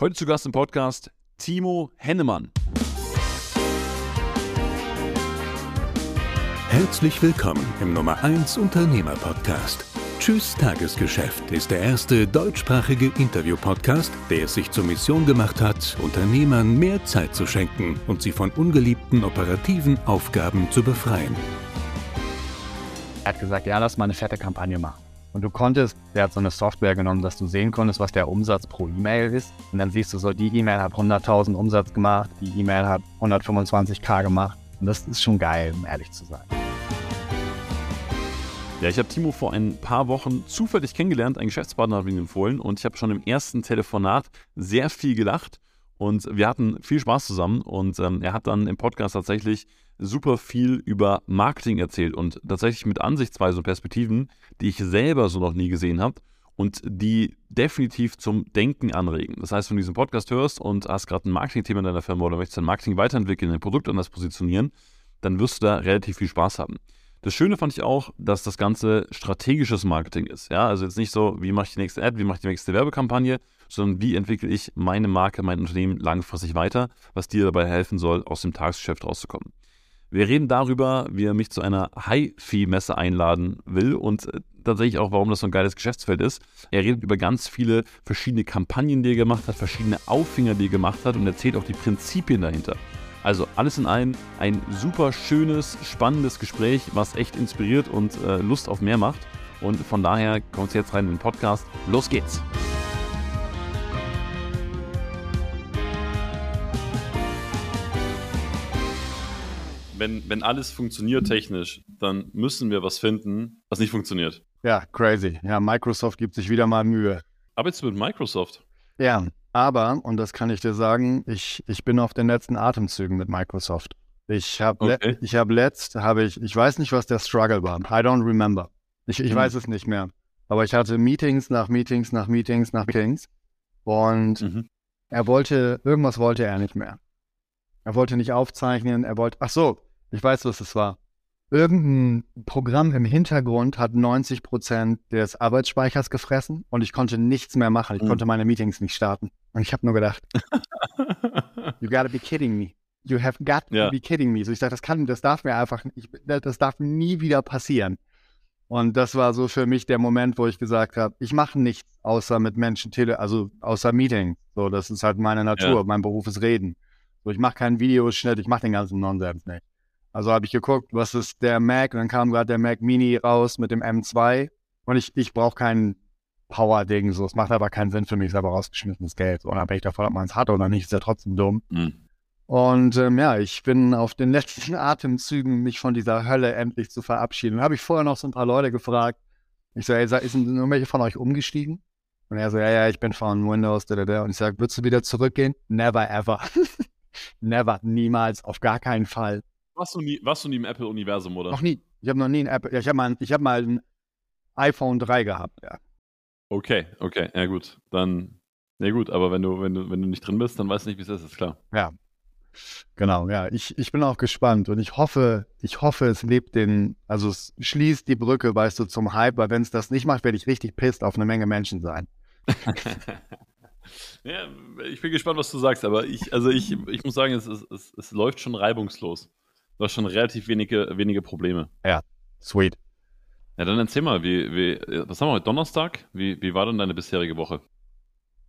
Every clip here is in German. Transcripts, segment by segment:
Heute zu Gast im Podcast Timo Hennemann. Herzlich willkommen im Nummer 1 Unternehmer Podcast. Tschüss Tagesgeschäft ist der erste deutschsprachige Interview-Podcast, der es sich zur Mission gemacht hat, Unternehmern mehr Zeit zu schenken und sie von ungeliebten operativen Aufgaben zu befreien. Er hat gesagt, ja, lass mal eine fette Kampagne machen. Und du konntest, der hat so eine Software genommen, dass du sehen konntest, was der Umsatz pro E-Mail ist. Und dann siehst du so, die E-Mail hat 100.000 Umsatz gemacht, die E-Mail hat 125k gemacht. Und das ist schon geil, um ehrlich zu sein. Ja, ich habe Timo vor ein paar Wochen zufällig kennengelernt. Ein Geschäftspartner hat ihn empfohlen und ich habe schon im ersten Telefonat sehr viel gelacht und wir hatten viel Spaß zusammen. Und ähm, er hat dann im Podcast tatsächlich super viel über Marketing erzählt und tatsächlich mit Ansichtsweisen und Perspektiven, die ich selber so noch nie gesehen habe und die definitiv zum Denken anregen. Das heißt, wenn du diesen Podcast hörst und hast gerade ein Marketing-Thema in deiner Firma oder möchtest dein Marketing weiterentwickeln, dein Produkt anders positionieren, dann wirst du da relativ viel Spaß haben. Das Schöne fand ich auch, dass das Ganze strategisches Marketing ist. Ja, also jetzt nicht so, wie mache ich die nächste Ad, wie mache ich die nächste Werbekampagne, sondern wie entwickle ich meine Marke, mein Unternehmen langfristig weiter, was dir dabei helfen soll, aus dem Tagesgeschäft rauszukommen. Wir reden darüber, wie er mich zu einer High-Fee-Messe einladen will und äh, tatsächlich auch, warum das so ein geiles Geschäftsfeld ist. Er redet über ganz viele verschiedene Kampagnen, die er gemacht hat, verschiedene Auffinger, die er gemacht hat und erzählt auch die Prinzipien dahinter. Also alles in allem ein super schönes, spannendes Gespräch, was echt inspiriert und äh, Lust auf mehr macht. Und von daher kommt jetzt rein in den Podcast. Los geht's! Wenn, wenn alles funktioniert technisch, dann müssen wir was finden, was nicht funktioniert. Ja, crazy. Ja, Microsoft gibt sich wieder mal Mühe. Arbeitest du mit Microsoft? Ja, aber, und das kann ich dir sagen, ich, ich bin auf den letzten Atemzügen mit Microsoft. Ich habe okay. ich hab letzt, habe ich, ich weiß nicht, was der Struggle war. I don't remember. Ich, ich hm. weiß es nicht mehr. Aber ich hatte Meetings nach Meetings nach Meetings nach Meetings. Und mhm. er wollte, irgendwas wollte er nicht mehr. Er wollte nicht aufzeichnen, er wollte, ach so, ich weiß, was es war. Irgendein Programm im Hintergrund hat 90 Prozent des Arbeitsspeichers gefressen und ich konnte nichts mehr machen. Ich mhm. konnte meine Meetings nicht starten. Und ich habe nur gedacht, you gotta be kidding me. You have got ja. to be kidding me. So ich dachte, das kann, das darf mir einfach, ich, das darf nie wieder passieren. Und das war so für mich der Moment, wo ich gesagt habe, ich mache nichts außer mit Menschen tele, also außer Meeting. So, das ist halt meine Natur. Ja. Mein Beruf ist Reden. So, ich mache keinen Videoschnitt, ich mache den ganzen Nonsens nicht. Also habe ich geguckt, was ist der Mac und dann kam gerade der Mac Mini raus mit dem M2 und ich, ich brauche keinen Power-Ding, so. Es macht aber keinen Sinn für mich, selber rausgeschmissenes Geld. So, unabhängig davon, ob man es hat oder nicht, ist ja trotzdem dumm. Mhm. Und ähm, ja, ich bin auf den letzten Atemzügen, mich von dieser Hölle endlich zu verabschieden. Dann habe ich vorher noch so ein paar Leute gefragt. Ich so, ey, ist denn irgendwelche von euch umgestiegen? Und er so, ja, ja, ich bin von Windows, da, da, da. Und ich sage, würdest du wieder zurückgehen? Never ever. Never, niemals, auf gar keinen Fall. Warst du nie, warst du nie im Apple-Universum, oder? Noch nie. Ich habe noch nie ein Apple. Ich habe mal, hab mal ein iPhone 3 gehabt, ja. Okay, okay, ja gut. Dann, ja gut, aber wenn du, wenn du, wenn du nicht drin bist, dann weißt du nicht, wie es ist, ist klar. Ja. Genau, ja. Ich, ich bin auch gespannt und ich hoffe, ich hoffe, es lebt den, also es schließt die Brücke, weißt du, zum Hype, weil wenn es das nicht macht, werde ich richtig pisst auf eine Menge Menschen sein. ja, ich bin gespannt, was du sagst, aber ich, also ich, ich muss sagen, es, es, es läuft schon reibungslos. Du hast schon relativ wenige, wenige Probleme. Ja, sweet. Ja, dann erzähl mal, wie, wie, was haben wir heute? Donnerstag? Wie, wie war denn deine bisherige Woche?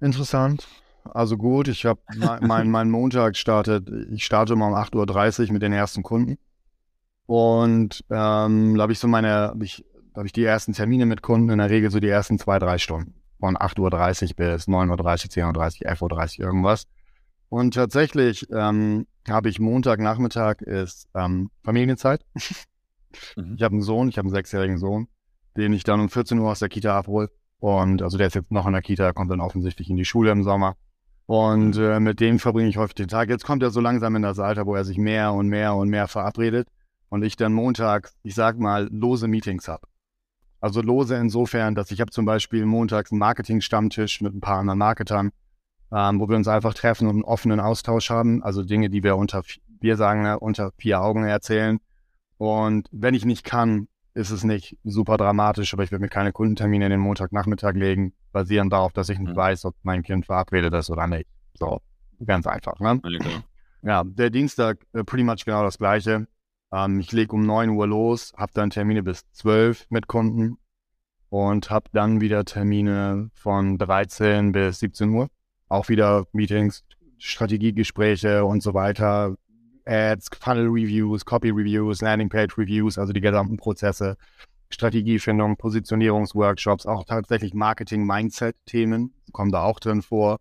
Interessant. Also gut, ich habe mein, mein Montag startet, ich starte immer um 8.30 Uhr mit den ersten Kunden. Und ähm, da habe ich so meine, hab ich, da habe ich die ersten Termine mit Kunden, in der Regel so die ersten zwei, drei Stunden. Von 8.30 Uhr bis 9.30 Uhr, 10.30 Uhr, 11.30 Uhr, irgendwas. Und tatsächlich ähm, habe ich Montagnachmittag ist ähm, Familienzeit. mhm. Ich habe einen Sohn, ich habe einen sechsjährigen Sohn, den ich dann um 14 Uhr aus der Kita abhole. Und also der ist jetzt noch in der Kita, kommt dann offensichtlich in die Schule im Sommer. Und mhm. äh, mit dem verbringe ich häufig den Tag. Jetzt kommt er so langsam in das Alter, wo er sich mehr und mehr und mehr verabredet. Und ich dann Montag, ich sag mal, lose Meetings habe. Also lose insofern, dass ich habe zum Beispiel montags einen Marketing-Stammtisch mit ein paar anderen Marketern ähm, wo wir uns einfach treffen und einen offenen Austausch haben. Also Dinge, die wir unter, wir sagen, ne, unter vier Augen erzählen. Und wenn ich nicht kann, ist es nicht super dramatisch, aber ich werde mir keine Kundentermine in den Montagnachmittag legen, basierend darauf, dass ich nicht mhm. weiß, ob mein Kind verabredet ist oder nicht. So, ganz einfach. Ne? Ja, ja, der Dienstag äh, pretty much genau das gleiche. Ähm, ich lege um 9 Uhr los, habe dann Termine bis 12 mit Kunden und habe dann wieder Termine von 13 bis 17 Uhr. Auch wieder Meetings, Strategiegespräche und so weiter, Ads, Funnel Reviews, Copy Reviews, Landing Page Reviews, also die gesamten Prozesse, Strategiefindung, Positionierungsworkshops, auch tatsächlich Marketing-Mindset-Themen kommen da auch drin vor.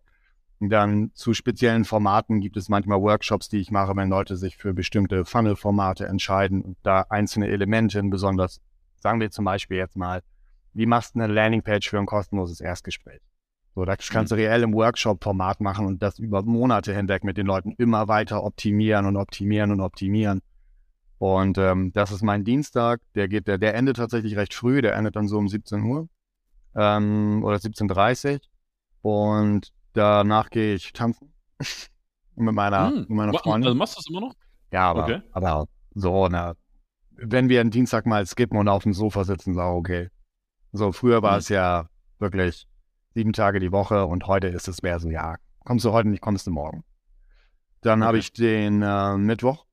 Und dann zu speziellen Formaten gibt es manchmal Workshops, die ich mache, wenn Leute sich für bestimmte Funnel-Formate entscheiden und da einzelne Elemente, besonders, sagen wir zum Beispiel jetzt mal, wie machst du eine Landingpage für ein kostenloses Erstgespräch? So, das kannst du mhm. reell im Workshop-Format machen und das über Monate hinweg mit den Leuten immer weiter optimieren und optimieren und optimieren. Und ähm, das ist mein Dienstag. Der geht, der, der endet tatsächlich recht früh. Der endet dann so um 17 Uhr ähm, oder 17:30 Uhr. Und danach gehe ich tanzen mit meiner, hm. mit meiner Freundin. Also machst du das immer noch? Ja, aber, okay. aber so, na, wenn wir einen Dienstag mal skippen und auf dem Sofa sitzen, ist auch okay. So, früher war hm. es ja wirklich sieben Tage die Woche und heute ist es mehr so, ja, kommst du heute nicht, kommst du morgen. Dann okay. habe ich den äh, Mittwoch,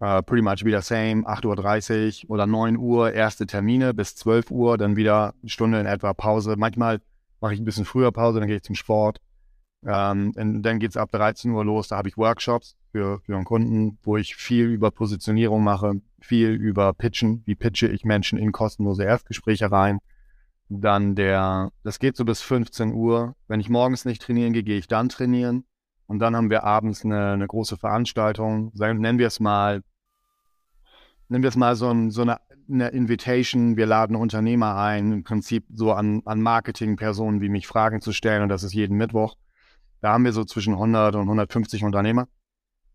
äh, pretty much wieder same, 8.30 Uhr oder 9 Uhr erste Termine bis 12 Uhr, dann wieder eine Stunde in etwa Pause. Manchmal mache ich ein bisschen früher Pause, dann gehe ich zum Sport. Ähm, dann geht es ab 13 Uhr los, da habe ich Workshops für, für einen Kunden, wo ich viel über Positionierung mache, viel über Pitchen, wie pitche ich Menschen in kostenlose Erstgespräche rein dann der, das geht so bis 15 Uhr. Wenn ich morgens nicht trainieren gehe, gehe ich dann trainieren. Und dann haben wir abends eine, eine große Veranstaltung. Nennen wir es mal, nennen wir es mal so, ein, so eine, eine, Invitation. Wir laden Unternehmer ein, im Prinzip so an, an Marketingpersonen wie mich Fragen zu stellen. Und das ist jeden Mittwoch. Da haben wir so zwischen 100 und 150 Unternehmer.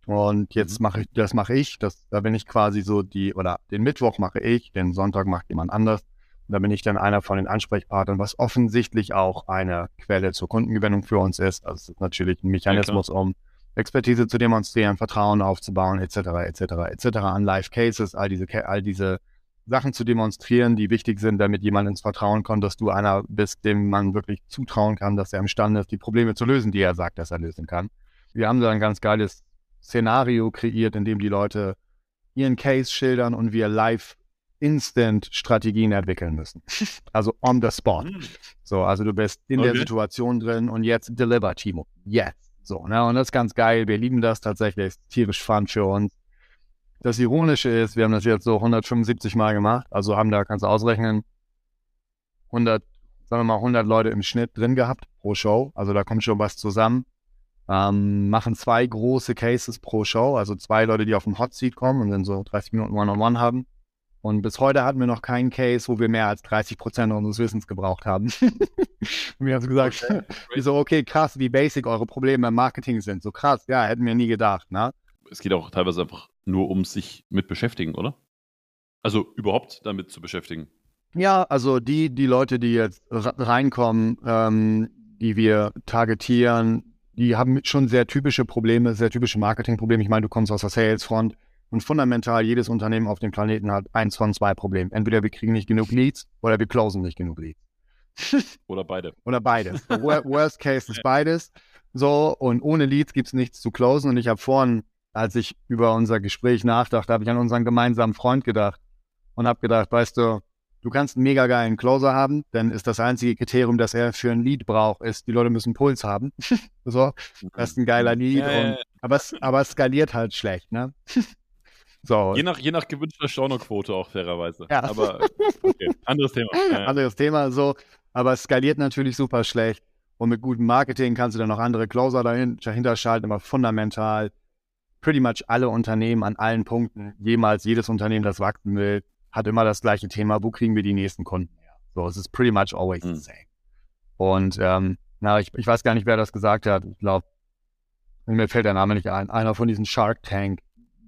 Und jetzt mhm. mache ich, das mache ich, das, da bin ich quasi so die, oder den Mittwoch mache ich, den Sonntag macht jemand anders. Da bin ich dann einer von den Ansprechpartnern, was offensichtlich auch eine Quelle zur Kundengewinnung für uns ist. Also es ist natürlich ein Mechanismus, ja, um Expertise zu demonstrieren, Vertrauen aufzubauen, etc., etc., etc., an Live Cases, all diese, all diese Sachen zu demonstrieren, die wichtig sind, damit jemand ins Vertrauen kommt, dass du einer bist, dem man wirklich zutrauen kann, dass er imstande ist, die Probleme zu lösen, die er sagt, dass er lösen kann. Wir haben da ein ganz geiles Szenario kreiert, in dem die Leute ihren Case schildern und wir live Instant-Strategien entwickeln müssen. Also on the spot. Hm. So, also du bist in okay. der Situation drin und jetzt deliver, Timo. Jetzt. So, ne? Und das ist ganz geil. Wir lieben das tatsächlich. Tierisch fun für uns. Das Ironische ist, wir haben das jetzt so 175 Mal gemacht. Also haben da, kannst du ausrechnen, 100, sagen wir mal 100 Leute im Schnitt drin gehabt pro Show. Also da kommt schon was zusammen. Ähm, machen zwei große Cases pro Show. Also zwei Leute, die auf dem Hot Seat kommen und dann so 30 Minuten One-on-One -on -One haben. Und bis heute hatten wir noch keinen Case, wo wir mehr als 30 Prozent unseres Wissens gebraucht haben. und wir haben gesagt, okay. wir so, okay, krass, wie basic eure Probleme im Marketing sind. So krass, ja, hätten wir nie gedacht, ne? Es geht auch teilweise einfach nur um sich mit beschäftigen, oder? Also überhaupt damit zu beschäftigen. Ja, also die, die Leute, die jetzt reinkommen, ähm, die wir targetieren, die haben schon sehr typische Probleme, sehr typische Marketingprobleme. Ich meine, du kommst aus der Salesfront. Und fundamental, jedes Unternehmen auf dem Planeten hat eins von zwei Problemen. Entweder wir kriegen nicht genug Leads oder wir closen nicht genug Leads. oder beide. Oder beides. Worst case ist beides. So, und ohne Leads gibt es nichts zu closen. Und ich habe vorhin, als ich über unser Gespräch nachdachte, habe ich an unseren gemeinsamen Freund gedacht und habe gedacht, weißt du, du kannst einen mega geilen Closer haben, dann ist das einzige Kriterium, das er für ein Lead braucht, ist, die Leute müssen Puls haben. so, das ist ein geiler Lead. Ja, und, aber, es, aber es skaliert halt schlecht, ne? So. Je nach, je nach gewünschter Stornoquote auch fairerweise. Ja. Aber okay. anderes Thema. Ja, Anderes Thema, so. Aber es skaliert natürlich super schlecht. Und mit gutem Marketing kannst du dann noch andere Closer dahinter schalten, aber fundamental pretty much alle Unternehmen an allen Punkten, jemals jedes Unternehmen, das wachsen will, hat immer das gleiche Thema, wo kriegen wir die nächsten Kunden her? So, es ist pretty much always mhm. the same. Und ähm, na, ich, ich weiß gar nicht, wer das gesagt hat. Ich glaube, mir fällt der Name nicht ein. Einer von diesen Shark Tank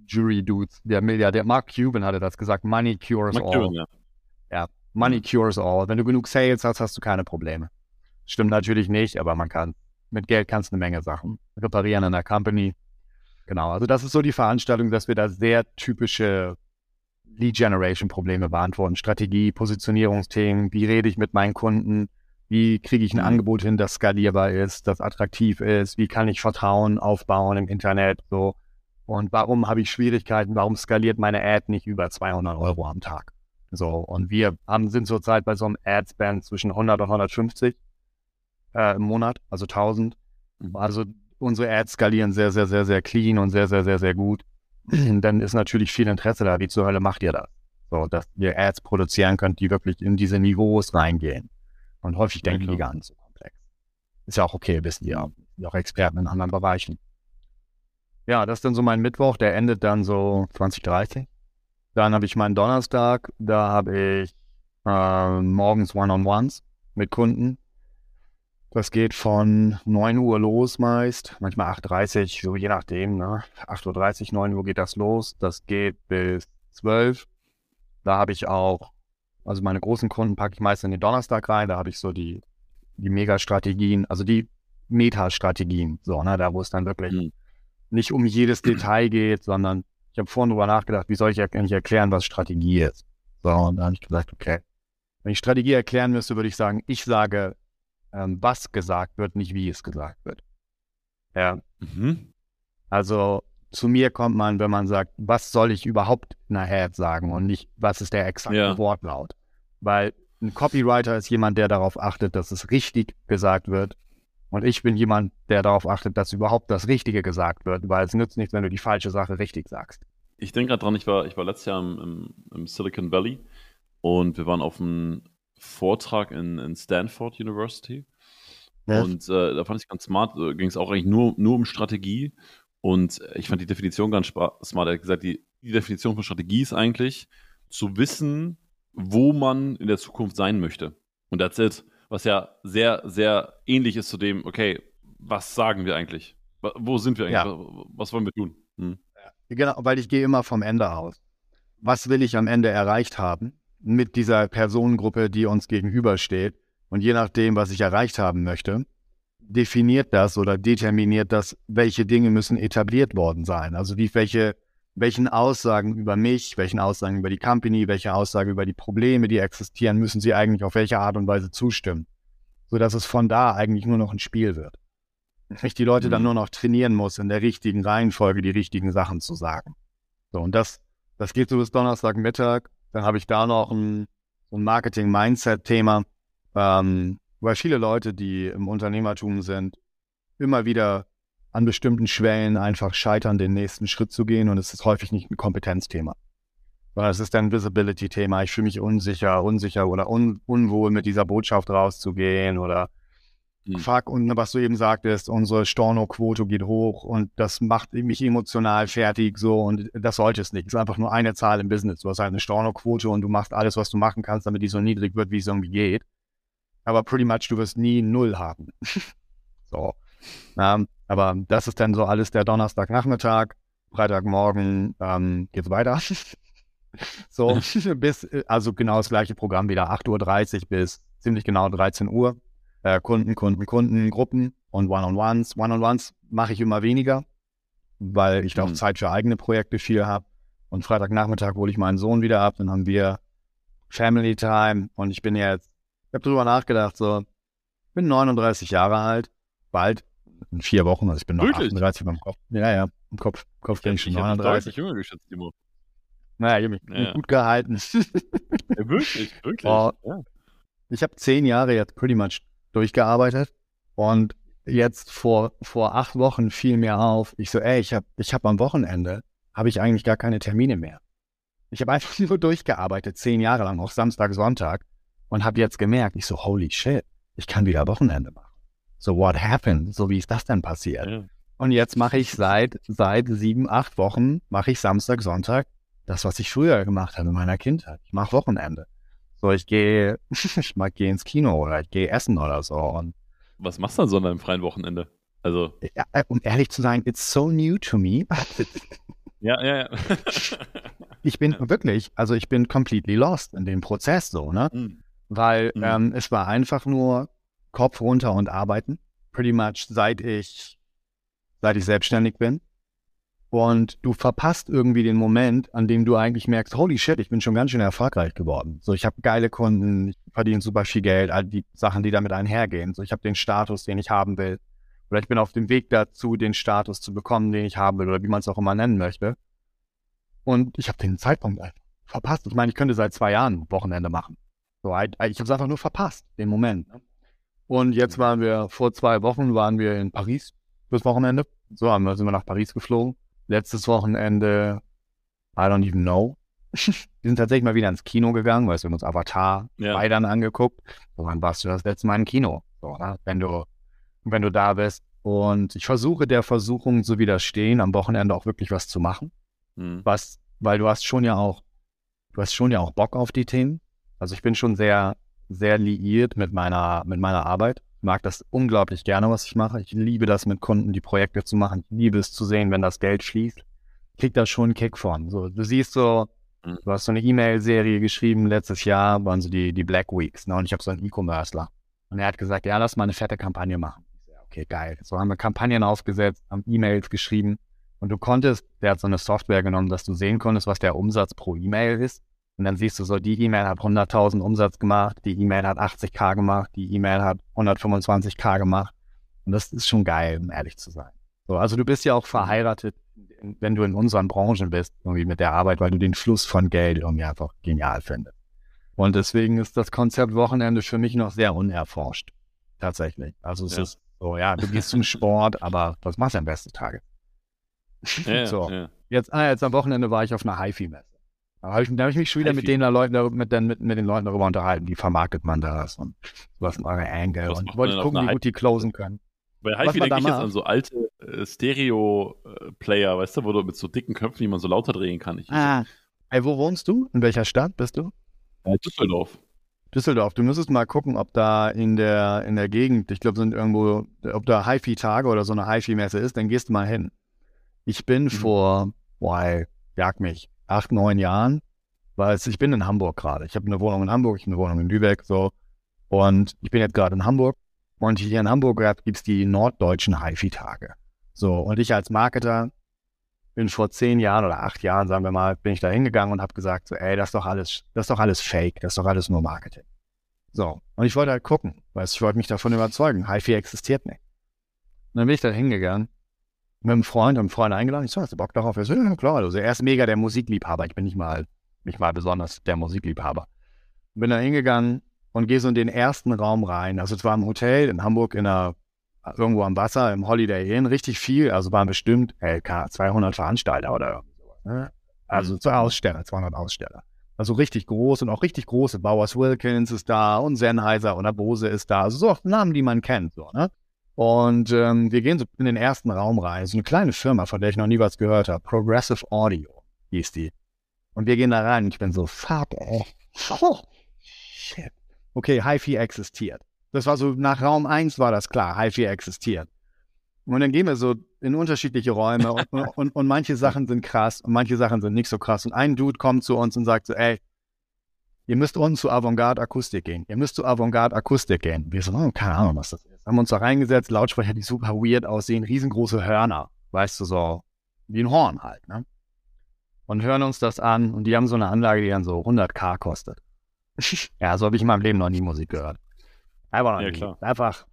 Jury-Dudes. Der Milliardär Mark Cuban hatte das gesagt. Money cures Mark all. Cuban, ja. ja, Money cures all. Wenn du genug Sales hast, hast du keine Probleme. Stimmt natürlich nicht, aber man kann. Mit Geld kannst du eine Menge Sachen reparieren in der Company. Genau, also das ist so die Veranstaltung, dass wir da sehr typische Lead Generation Probleme beantworten. Strategie, Positionierungsthemen, wie rede ich mit meinen Kunden, Wie kriege ich ein mhm. Angebot hin, das skalierbar ist, das attraktiv ist? Wie kann ich Vertrauen aufbauen im Internet? So. Und warum habe ich Schwierigkeiten? Warum skaliert meine Ad nicht über 200 Euro am Tag? So. Und wir haben, sind zurzeit bei so einem Ad-Spend zwischen 100 und 150 äh, im Monat, also 1000. Mhm. Also unsere Ads skalieren sehr, sehr, sehr, sehr clean und sehr, sehr, sehr, sehr gut. Dann ist natürlich viel Interesse da. Wie zur Hölle macht ihr das? So, dass ihr Ads produzieren könnt, die wirklich in diese Niveaus reingehen. Und häufig ja, denken klar. die gar nicht so komplex. Ist ja auch okay, wissen die ja. Die auch Experten in anderen Bereichen. Ja, das ist dann so mein Mittwoch, der endet dann so 2030. Dann habe ich meinen Donnerstag, da habe ich äh, morgens One-on-Ones mit Kunden. Das geht von 9 Uhr los meist, manchmal 8.30 Uhr, so je nachdem. Ne? 8.30 Uhr, 9 Uhr geht das los. Das geht bis 12. Da habe ich auch, also meine großen Kunden packe ich meist in den Donnerstag rein. Da habe ich so die, die Mega-Strategien, also die Meta-Strategien. So, ne? da wo es dann wirklich mhm. Nicht um jedes Detail geht, sondern ich habe vorhin darüber nachgedacht, wie soll ich eigentlich erklären, was Strategie ist. So, und da habe ich gesagt, okay. Wenn ich Strategie erklären müsste, würde ich sagen, ich sage ähm, was gesagt wird, nicht wie es gesagt wird. Ja. Mhm. Also zu mir kommt man, wenn man sagt, was soll ich überhaupt nachher sagen und nicht, was ist der exakte ja. Wortlaut. Weil ein Copywriter ist jemand, der darauf achtet, dass es richtig gesagt wird. Und ich bin jemand, der darauf achtet, dass überhaupt das Richtige gesagt wird, weil es nützt nichts, wenn du die falsche Sache richtig sagst. Ich denke gerade dran, ich war, ich war letztes Jahr im, im, im Silicon Valley und wir waren auf einem Vortrag in, in Stanford University. Ja. Und äh, da fand ich ganz smart, äh, ging es auch eigentlich nur, nur um Strategie. Und ich fand die Definition ganz smart. Er hat gesagt, die, die Definition von Strategie ist eigentlich zu wissen, wo man in der Zukunft sein möchte. Und that's it. Was ja sehr, sehr ähnlich ist zu dem, okay, was sagen wir eigentlich? Wo sind wir eigentlich? Ja. Was wollen wir tun? Hm. Genau, weil ich gehe immer vom Ende aus. Was will ich am Ende erreicht haben? mit dieser Personengruppe, die uns gegenübersteht. Und je nachdem, was ich erreicht haben möchte, definiert das oder determiniert das, welche Dinge müssen etabliert worden sein. Also wie welche, welchen Aussagen über mich, welchen Aussagen über die Company, welche Aussagen über die Probleme, die existieren, müssen sie eigentlich auf welche Art und Weise zustimmen. Sodass es von da eigentlich nur noch ein Spiel wird. Ich die Leute mhm. dann nur noch trainieren muss, in der richtigen Reihenfolge die richtigen Sachen zu sagen. So, und das, das geht so bis Donnerstagmittag dann habe ich da noch ein, ein Marketing-Mindset-Thema, ähm, weil viele Leute, die im Unternehmertum sind, immer wieder an bestimmten Schwellen einfach scheitern, den nächsten Schritt zu gehen. Und es ist häufig nicht ein Kompetenzthema. Sondern es ist ein Visibility-Thema. Ich fühle mich unsicher, unsicher oder un unwohl mit dieser Botschaft rauszugehen oder Mhm. Fuck, und was du eben sagtest, unsere Storno-Quote geht hoch und das macht mich emotional fertig so und das sollte es nicht. Es ist einfach nur eine Zahl im Business. Du hast halt eine Storno-Quote und du machst alles, was du machen kannst, damit die so niedrig wird, wie es irgendwie geht. Aber pretty much, du wirst nie Null haben. so. Ähm, aber das ist dann so alles der Donnerstagnachmittag. Freitagmorgen ähm, geht's weiter. so, bis, also genau das gleiche Programm wieder, 8.30 Uhr bis ziemlich genau 13 Uhr äh, Kunden, Kunden, Kunden, Gruppen und One-on-Ones. One-on-Ones mache ich immer weniger, weil ich da auch mhm. Zeit für eigene Projekte viel habe. Und Freitagnachmittag hole ich meinen Sohn wieder ab, dann haben wir Family Time und ich bin jetzt, ich habe drüber nachgedacht, so, bin 39 Jahre alt, bald, in vier Wochen, also ich bin noch Wirklich? 38 beim Kopf. Ja, ja, im Kopf, im Kopf bin ich schon 39. jünger geschätzt, Timo. Naja, ich habe mich ja. gut gehalten. ja, wirklich, wirklich. Oh, ja. Ich habe zehn Jahre jetzt pretty much durchgearbeitet und jetzt vor, vor acht Wochen fiel mir auf, ich so, ey, ich habe ich hab am Wochenende, habe ich eigentlich gar keine Termine mehr. Ich habe einfach nur durchgearbeitet, zehn Jahre lang, auch Samstag, Sonntag und habe jetzt gemerkt, ich so, holy shit, ich kann wieder Wochenende machen. So, what happened? So, wie ist das denn passiert? Ja. Und jetzt mache ich seit, seit sieben, acht Wochen, mache ich Samstag, Sonntag das, was ich früher gemacht habe in meiner Kindheit. Ich mache Wochenende. So, ich gehe, ich mag gehe ins Kino oder ich gehe essen oder so. Und Was machst du dann so an deinem freien Wochenende? Also. Ja, äh, um ehrlich zu sein, it's so new to me. ja, ja, ja. ich bin wirklich, also ich bin completely lost in dem Prozess so, ne? Mhm. Weil mhm. Ähm, es war einfach nur Kopf runter und arbeiten. Pretty much seit ich, seit ich selbstständig bin. Und du verpasst irgendwie den Moment, an dem du eigentlich merkst, holy shit, ich bin schon ganz schön erfolgreich geworden. So, ich habe geile Kunden, ich verdiene super viel Geld, all die Sachen, die damit einhergehen. So, ich habe den Status, den ich haben will. Oder ich bin auf dem Weg dazu, den Status zu bekommen, den ich haben will, oder wie man es auch immer nennen möchte. Und ich habe den Zeitpunkt einfach verpasst. Ich meine, ich könnte seit zwei Jahren Wochenende machen. So, ich habe es einfach nur verpasst, den Moment. Und jetzt waren wir, vor zwei Wochen waren wir in Paris fürs Wochenende. So haben wir, sind wir nach Paris geflogen. Letztes Wochenende, I don't even know. wir sind tatsächlich mal wieder ins Kino gegangen, weil wir haben uns Avatar ja. beide angeguckt. So, wann warst du das letzte Mal im Kino? So, ne? Wenn du, wenn du da bist. Und ich versuche der Versuchung zu widerstehen, am Wochenende auch wirklich was zu machen. Hm. Was, weil du hast schon ja auch, du hast schon ja auch Bock auf die Themen. Also ich bin schon sehr, sehr liiert mit meiner, mit meiner Arbeit. Ich mag das unglaublich gerne, was ich mache. Ich liebe das, mit Kunden die Projekte zu machen. Ich liebe es zu sehen, wenn das Geld schließt. Krieg da schon einen Kick von. So, du siehst so, mhm. du hast so eine E-Mail-Serie geschrieben, letztes Jahr waren so die, die Black Weeks, ne? Und ich habe so einen E-Commercer. Und er hat gesagt, ja, lass mal eine fette Kampagne machen. Okay, geil. So haben wir Kampagnen aufgesetzt, haben E-Mails geschrieben. Und du konntest, der hat so eine Software genommen, dass du sehen konntest, was der Umsatz pro E-Mail ist. Und dann siehst du so, die E-Mail hat 100.000 Umsatz gemacht, die E-Mail hat 80k gemacht, die E-Mail hat 125k gemacht. Und das ist schon geil, um ehrlich zu sein. So, also du bist ja auch verheiratet, wenn du in unseren Branchen bist, irgendwie mit der Arbeit, weil du den Fluss von Geld irgendwie einfach genial findest. Und deswegen ist das Konzept Wochenende für mich noch sehr unerforscht. Tatsächlich. Also es ja. ist so, ja, du gehst zum Sport, aber was machst du am besten Tage? Ja, so. Ja. Jetzt, ah, jetzt am Wochenende war ich auf einer HiFi-Messe. Da habe ich, hab ich, mich schon wieder mit den Leuten, mit, den, mit, mit, den Leuten darüber unterhalten, wie vermarktet man das und was ist eure Angle was und wollte gucken, wie gut die closen können. Bei HiFi denke ich jetzt an so alte äh, Stereo-Player, weißt du, wo du mit so dicken Köpfen, die man so lauter drehen kann. Ich, ah. Ey, wo wohnst du? In welcher Stadt bist du? Äh, Düsseldorf. Düsseldorf. Du müsstest mal gucken, ob da in der, in der Gegend, ich glaube, sind irgendwo, ob da HiFi-Tage oder so eine HiFi-Messe ist, dann gehst du mal hin. Ich bin mhm. vor, boah, jag mich, acht, neun Jahren, weil ich bin in Hamburg gerade. Ich habe eine Wohnung in Hamburg, ich habe eine Wohnung in Lübeck, so. Und ich bin jetzt gerade in Hamburg. Und hier in Hamburg gibt es die norddeutschen HiFi-Tage. So, und ich als Marketer bin vor zehn Jahren oder acht Jahren, sagen wir mal, bin ich da hingegangen und habe gesagt, so, ey, das ist doch alles, das ist doch alles Fake, das ist doch alles nur Marketing. So, und ich wollte halt gucken, weil ich wollte mich davon überzeugen, HiFi existiert nicht. Und dann bin ich da hingegangen mit einem Freund, einem Freund eingeladen. Ich so, hast du Bock darauf? Ich so, ja, klar. Also er ist mega der Musikliebhaber. Ich bin nicht mal, nicht mal besonders der Musikliebhaber. Bin da hingegangen und gehe so in den ersten Raum rein. Also es war im Hotel in Hamburg in einer, irgendwo am Wasser, im Holiday Inn, richtig viel. Also waren bestimmt LK 200 Veranstalter oder. Ne? Also mhm. zwei Aussteller, 200 Aussteller. Also richtig groß und auch richtig große. Bowers Wilkins ist da und Sennheiser und Bose ist da. Also so Namen, die man kennt. So, ne? Und ähm, wir gehen so in den ersten Raum rein. So eine kleine Firma, von der ich noch nie was gehört habe. Progressive Audio hieß die. Und wir gehen da rein und ich bin so, fuck, ey. Oh, shit. Okay, HiFi existiert. Das war so, nach Raum 1 war das klar, HiFi existiert. Und dann gehen wir so in unterschiedliche Räume und, und, und manche Sachen sind krass und manche Sachen sind nicht so krass. Und ein Dude kommt zu uns und sagt so, ey, ihr müsst uns zu Avantgarde Akustik gehen. Ihr müsst zu Avantgarde Akustik gehen. Wir so, oh, keine Ahnung, was das ist haben uns da reingesetzt, Lautsprecher, die super weird aussehen, riesengroße Hörner, weißt du, so wie ein Horn halt, ne? Und hören uns das an und die haben so eine Anlage, die dann so 100k kostet. ja, so habe ich in meinem Leben noch nie Musik gehört. Einfach noch ja, nie. Klar. Einfach.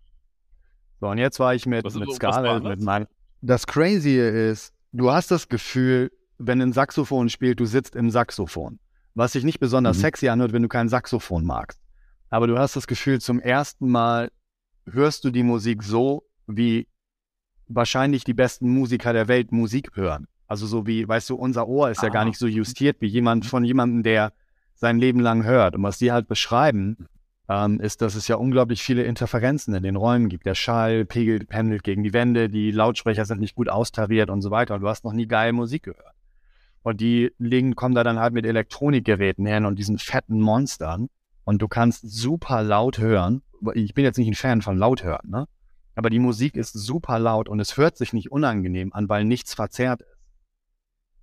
So, und jetzt war ich mit, was, mit Scarlett, mit meinem. Das Crazy ist, du hast das Gefühl, wenn ein Saxophon spielt, du sitzt im Saxophon. Was sich nicht besonders mhm. sexy anhört, wenn du kein Saxophon magst. Aber du hast das Gefühl, zum ersten Mal hörst du die Musik so, wie wahrscheinlich die besten Musiker der Welt Musik hören. Also so wie, weißt du, unser Ohr ist Aha. ja gar nicht so justiert wie jemand von jemandem, der sein Leben lang hört. Und was die halt beschreiben, ähm, ist, dass es ja unglaublich viele Interferenzen in den Räumen gibt. Der Schall pegelt, pendelt gegen die Wände, die Lautsprecher sind nicht gut austariert und so weiter. Und du hast noch nie geil Musik gehört. Und die liegen, kommen da dann halt mit Elektronikgeräten hin und diesen fetten Monstern. Und du kannst super laut hören ich bin jetzt nicht ein Fan von Lauthören, ne? Aber die Musik ist super laut und es hört sich nicht unangenehm an, weil nichts verzerrt ist.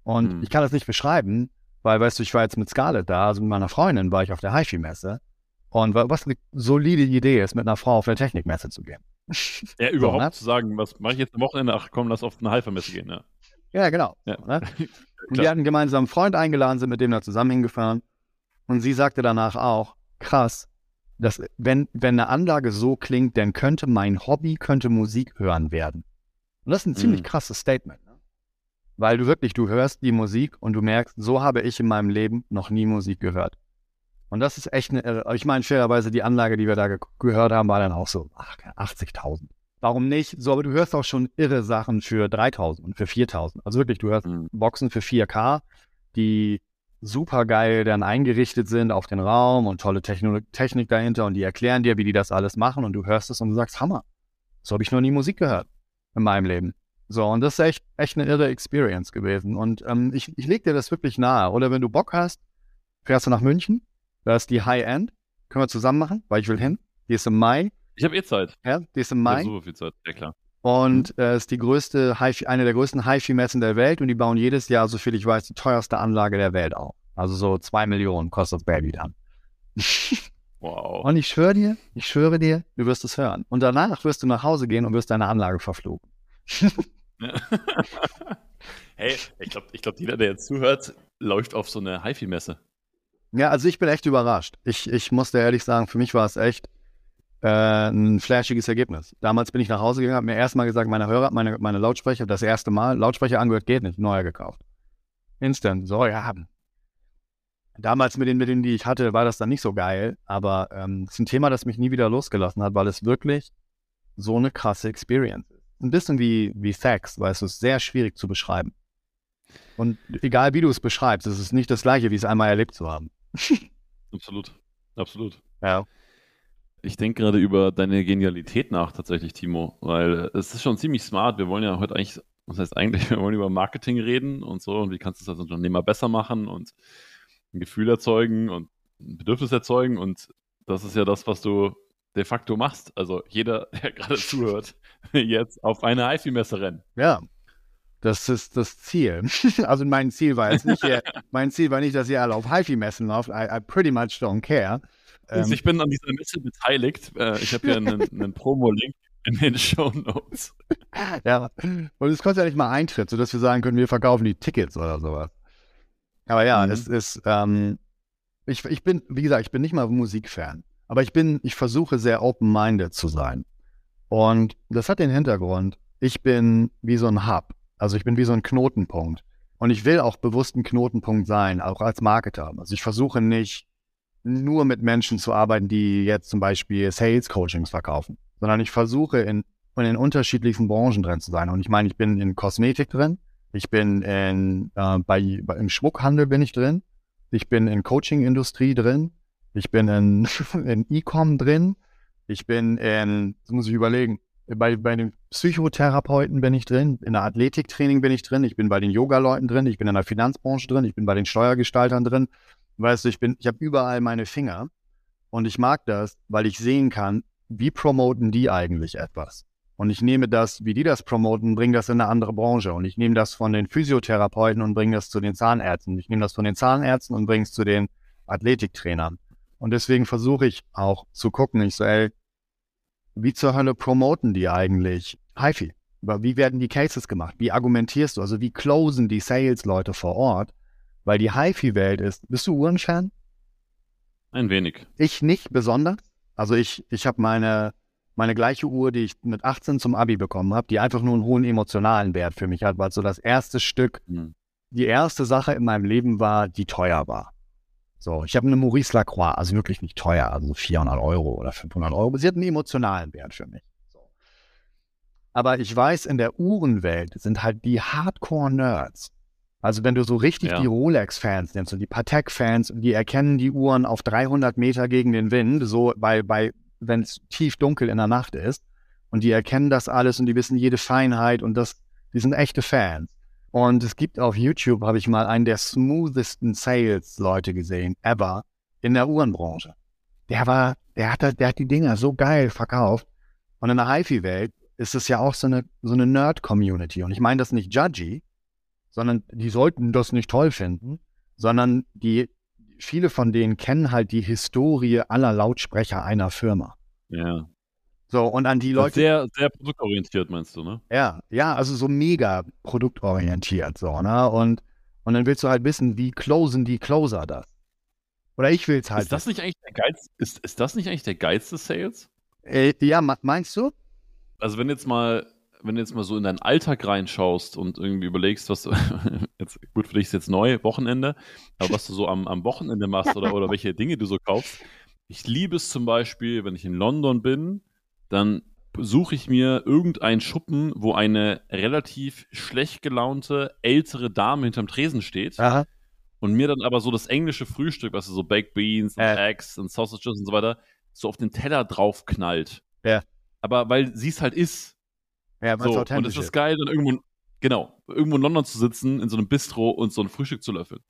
Und hm. ich kann das nicht beschreiben, weil, weißt du, ich war jetzt mit Scarlett da, also mit meiner Freundin war ich auf der HiFi-Messe. Und was eine solide Idee ist, mit einer Frau auf eine Technikmesse zu gehen. Ja, überhaupt so, ne? zu sagen, was mache ich jetzt am Wochenende? Ach komm, lass auf eine HiFi-Messe gehen, ja. Ja, genau. Ja. Ne? Und wir hatten gemeinsam einen Freund eingeladen, sind mit dem da zusammen hingefahren. Und sie sagte danach auch, krass, dass wenn, wenn eine Anlage so klingt, dann könnte mein Hobby, könnte Musik hören werden. Und das ist ein ziemlich mhm. krasses Statement. Ne? Weil du wirklich, du hörst die Musik und du merkst, so habe ich in meinem Leben noch nie Musik gehört. Und das ist echt eine, ich meine, fairerweise, die Anlage, die wir da ge gehört haben, war dann auch so 80.000. Warum nicht? So, aber du hörst auch schon irre Sachen für 3.000 und für 4.000. Also wirklich, du hörst mhm. Boxen für 4K, die super geil dann eingerichtet sind auf den Raum und tolle Techno Technik dahinter und die erklären dir, wie die das alles machen und du hörst es und du sagst, Hammer. So habe ich noch nie Musik gehört in meinem Leben. So, und das ist echt, echt eine irre Experience gewesen. Und ähm, ich, ich lege dir das wirklich nahe. Oder wenn du Bock hast, fährst du nach München, da ist die High-End, können wir zusammen machen, weil ich will hin. Die ist im Mai. Ich habe eh Zeit. Ja, die ist im Mai. Ich so viel Zeit, ja klar. Und äh, ist die größte eine der größten HiFi-Messen der Welt und die bauen jedes Jahr, so viel ich weiß, die teuerste Anlage der Welt auf. Also so zwei Millionen kostet das Baby dann. Wow. Und ich schwöre dir, ich schwöre dir, du wirst es hören. Und danach wirst du nach Hause gehen und wirst deine Anlage verfluchen. hey, ich glaube, ich glaub, jeder, der jetzt zuhört, läuft auf so eine HiFi-Messe. Ja, also ich bin echt überrascht. Ich, ich muss dir ehrlich sagen, für mich war es echt äh, ein flashiges Ergebnis. Damals bin ich nach Hause gegangen, habe mir erstmal gesagt, meine Hörer, meine, meine Lautsprecher, das erste Mal, Lautsprecher angehört, geht nicht, neuer gekauft. Instant, so, ja. Damals mit den Mitteln, die ich hatte, war das dann nicht so geil, aber ähm, es ist ein Thema, das mich nie wieder losgelassen hat, weil es wirklich so eine krasse Experience ist. Ein bisschen wie, wie Facts, weil es ist sehr schwierig zu beschreiben. Und egal wie du es beschreibst, es ist nicht das gleiche, wie es einmal erlebt zu haben. absolut, absolut. Ja. Ich denke gerade über deine Genialität nach tatsächlich, Timo, weil es ist schon ziemlich smart. Wir wollen ja heute eigentlich, was heißt eigentlich, wir wollen über Marketing reden und so und wie kannst du es als Unternehmer besser machen und ein Gefühl erzeugen und ein Bedürfnis erzeugen und das ist ja das, was du de facto machst. Also jeder, der gerade zuhört, jetzt auf eine HiFi-Messe rennen. Ja, das ist das Ziel. Also mein Ziel war jetzt nicht, mein Ziel war nicht, dass ihr alle auf HiFi-Messen lauft. I, I pretty much don't care. Also ich bin an dieser Messe beteiligt. Äh, ich habe hier einen, einen Promo-Link in den Show Notes. Ja, und es kostet ja nicht mal Eintritt, sodass wir sagen können, wir verkaufen die Tickets oder sowas. Aber ja, mhm. es ist, ähm, ich, ich bin, wie gesagt, ich bin nicht mal Musikfan, aber ich bin, ich versuche sehr open-minded zu sein. Und das hat den Hintergrund, ich bin wie so ein Hub, also ich bin wie so ein Knotenpunkt. Und ich will auch bewusst ein Knotenpunkt sein, auch als Marketer. Also ich versuche nicht nur mit Menschen zu arbeiten, die jetzt zum Beispiel Sales Coachings verkaufen, sondern ich versuche in, in den unterschiedlichsten Branchen drin zu sein. Und ich meine, ich bin in Kosmetik drin, ich bin in, äh, bei, bei, im Schmuckhandel bin ich drin, ich bin in Coaching-Industrie drin, ich bin in, in E-Com drin, ich bin in, das muss ich überlegen, bei, bei den Psychotherapeuten bin ich drin, in der Athletiktraining bin ich drin, ich bin bei den Yoga-Leuten drin, ich bin in der Finanzbranche drin, ich bin bei den Steuergestaltern drin. Weißt du, ich bin, ich habe überall meine Finger und ich mag das, weil ich sehen kann, wie promoten die eigentlich etwas. Und ich nehme das, wie die das promoten, bringe das in eine andere Branche. Und ich nehme das von den Physiotherapeuten und bringe das zu den Zahnärzten. Ich nehme das von den Zahnärzten und bringe es zu den Athletiktrainern. Und deswegen versuche ich auch zu gucken, ich so, ey, wie zur Hölle promoten die eigentlich HiFi? Wie werden die Cases gemacht? Wie argumentierst du? Also wie closen die Sales-Leute vor Ort? Weil die HiFi-Welt ist, bist du Uhrenfan? Ein wenig. Ich nicht besonders. Also ich, ich habe meine, meine gleiche Uhr, die ich mit 18 zum Abi bekommen habe, die einfach nur einen hohen emotionalen Wert für mich hat, weil so das erste Stück, mhm. die erste Sache in meinem Leben war, die teuer war. So, ich habe eine Maurice Lacroix, also wirklich nicht teuer, also 400 Euro oder 500 Euro. Sie hat einen emotionalen Wert für mich. So. Aber ich weiß, in der Uhrenwelt sind halt die Hardcore-Nerds. Also wenn du so richtig ja. die Rolex-Fans nimmst und die Patek-Fans, die erkennen die Uhren auf 300 Meter gegen den Wind, so bei, bei wenn es tief dunkel in der Nacht ist, und die erkennen das alles und die wissen jede Feinheit und das, die sind echte Fans. Und es gibt auf YouTube, habe ich mal einen der smoothesten Sales-Leute gesehen, ever, in der Uhrenbranche. Der war, der hat, der hat die Dinger so geil verkauft. Und in der HiFi-Welt ist es ja auch so eine, so eine Nerd-Community. Und ich meine das nicht judgy, sondern die sollten das nicht toll finden, sondern die, viele von denen kennen halt die Historie aller Lautsprecher einer Firma. Ja. So, und an die Leute. Sehr, sehr produktorientiert, meinst du, ne? Ja, ja, also so mega produktorientiert, so, ne? Und, und dann willst du halt wissen, wie closen die Closer das? Oder ich will es halt. Ist das nicht eigentlich der Geiz, ist, ist das nicht eigentlich der des Sales? Äh, ja, meinst du? Also wenn jetzt mal, wenn du jetzt mal so in deinen Alltag reinschaust und irgendwie überlegst, was jetzt, gut für dich ist jetzt neu, Wochenende, aber was du so am, am Wochenende machst oder, oder welche Dinge du so kaufst. Ich liebe es zum Beispiel, wenn ich in London bin, dann suche ich mir irgendeinen Schuppen, wo eine relativ schlecht gelaunte ältere Dame hinterm Tresen steht. Aha. Und mir dann aber so das englische Frühstück, was so Baked Beans und äh. Eggs und Sausages und so weiter, so auf den Teller drauf knallt. Ja. Aber weil sie es halt ist. Ja, so, und es ist geil, dann irgendwo, genau, irgendwo in London zu sitzen, in so einem Bistro und so ein Frühstück zu löffeln.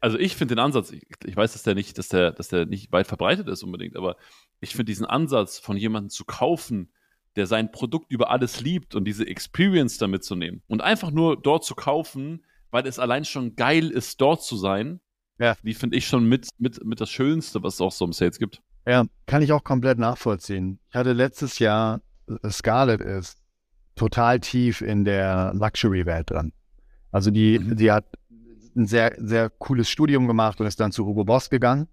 Also ich finde den Ansatz, ich, ich, weiß, dass der nicht, dass der, dass der nicht weit verbreitet ist unbedingt, aber ich finde diesen Ansatz von jemandem zu kaufen, der sein Produkt über alles liebt und diese Experience damit zu nehmen und einfach nur dort zu kaufen, weil es allein schon geil ist, dort zu sein, ja. die finde ich schon mit, mit, mit das Schönste, was es auch so im Sales gibt. Ja, kann ich auch komplett nachvollziehen. Ich hatte letztes Jahr, äh, Scarlett ist total tief in der Luxury-Welt dran. Also die, mhm. die hat ein sehr, sehr cooles Studium gemacht und ist dann zu Hugo Boss gegangen,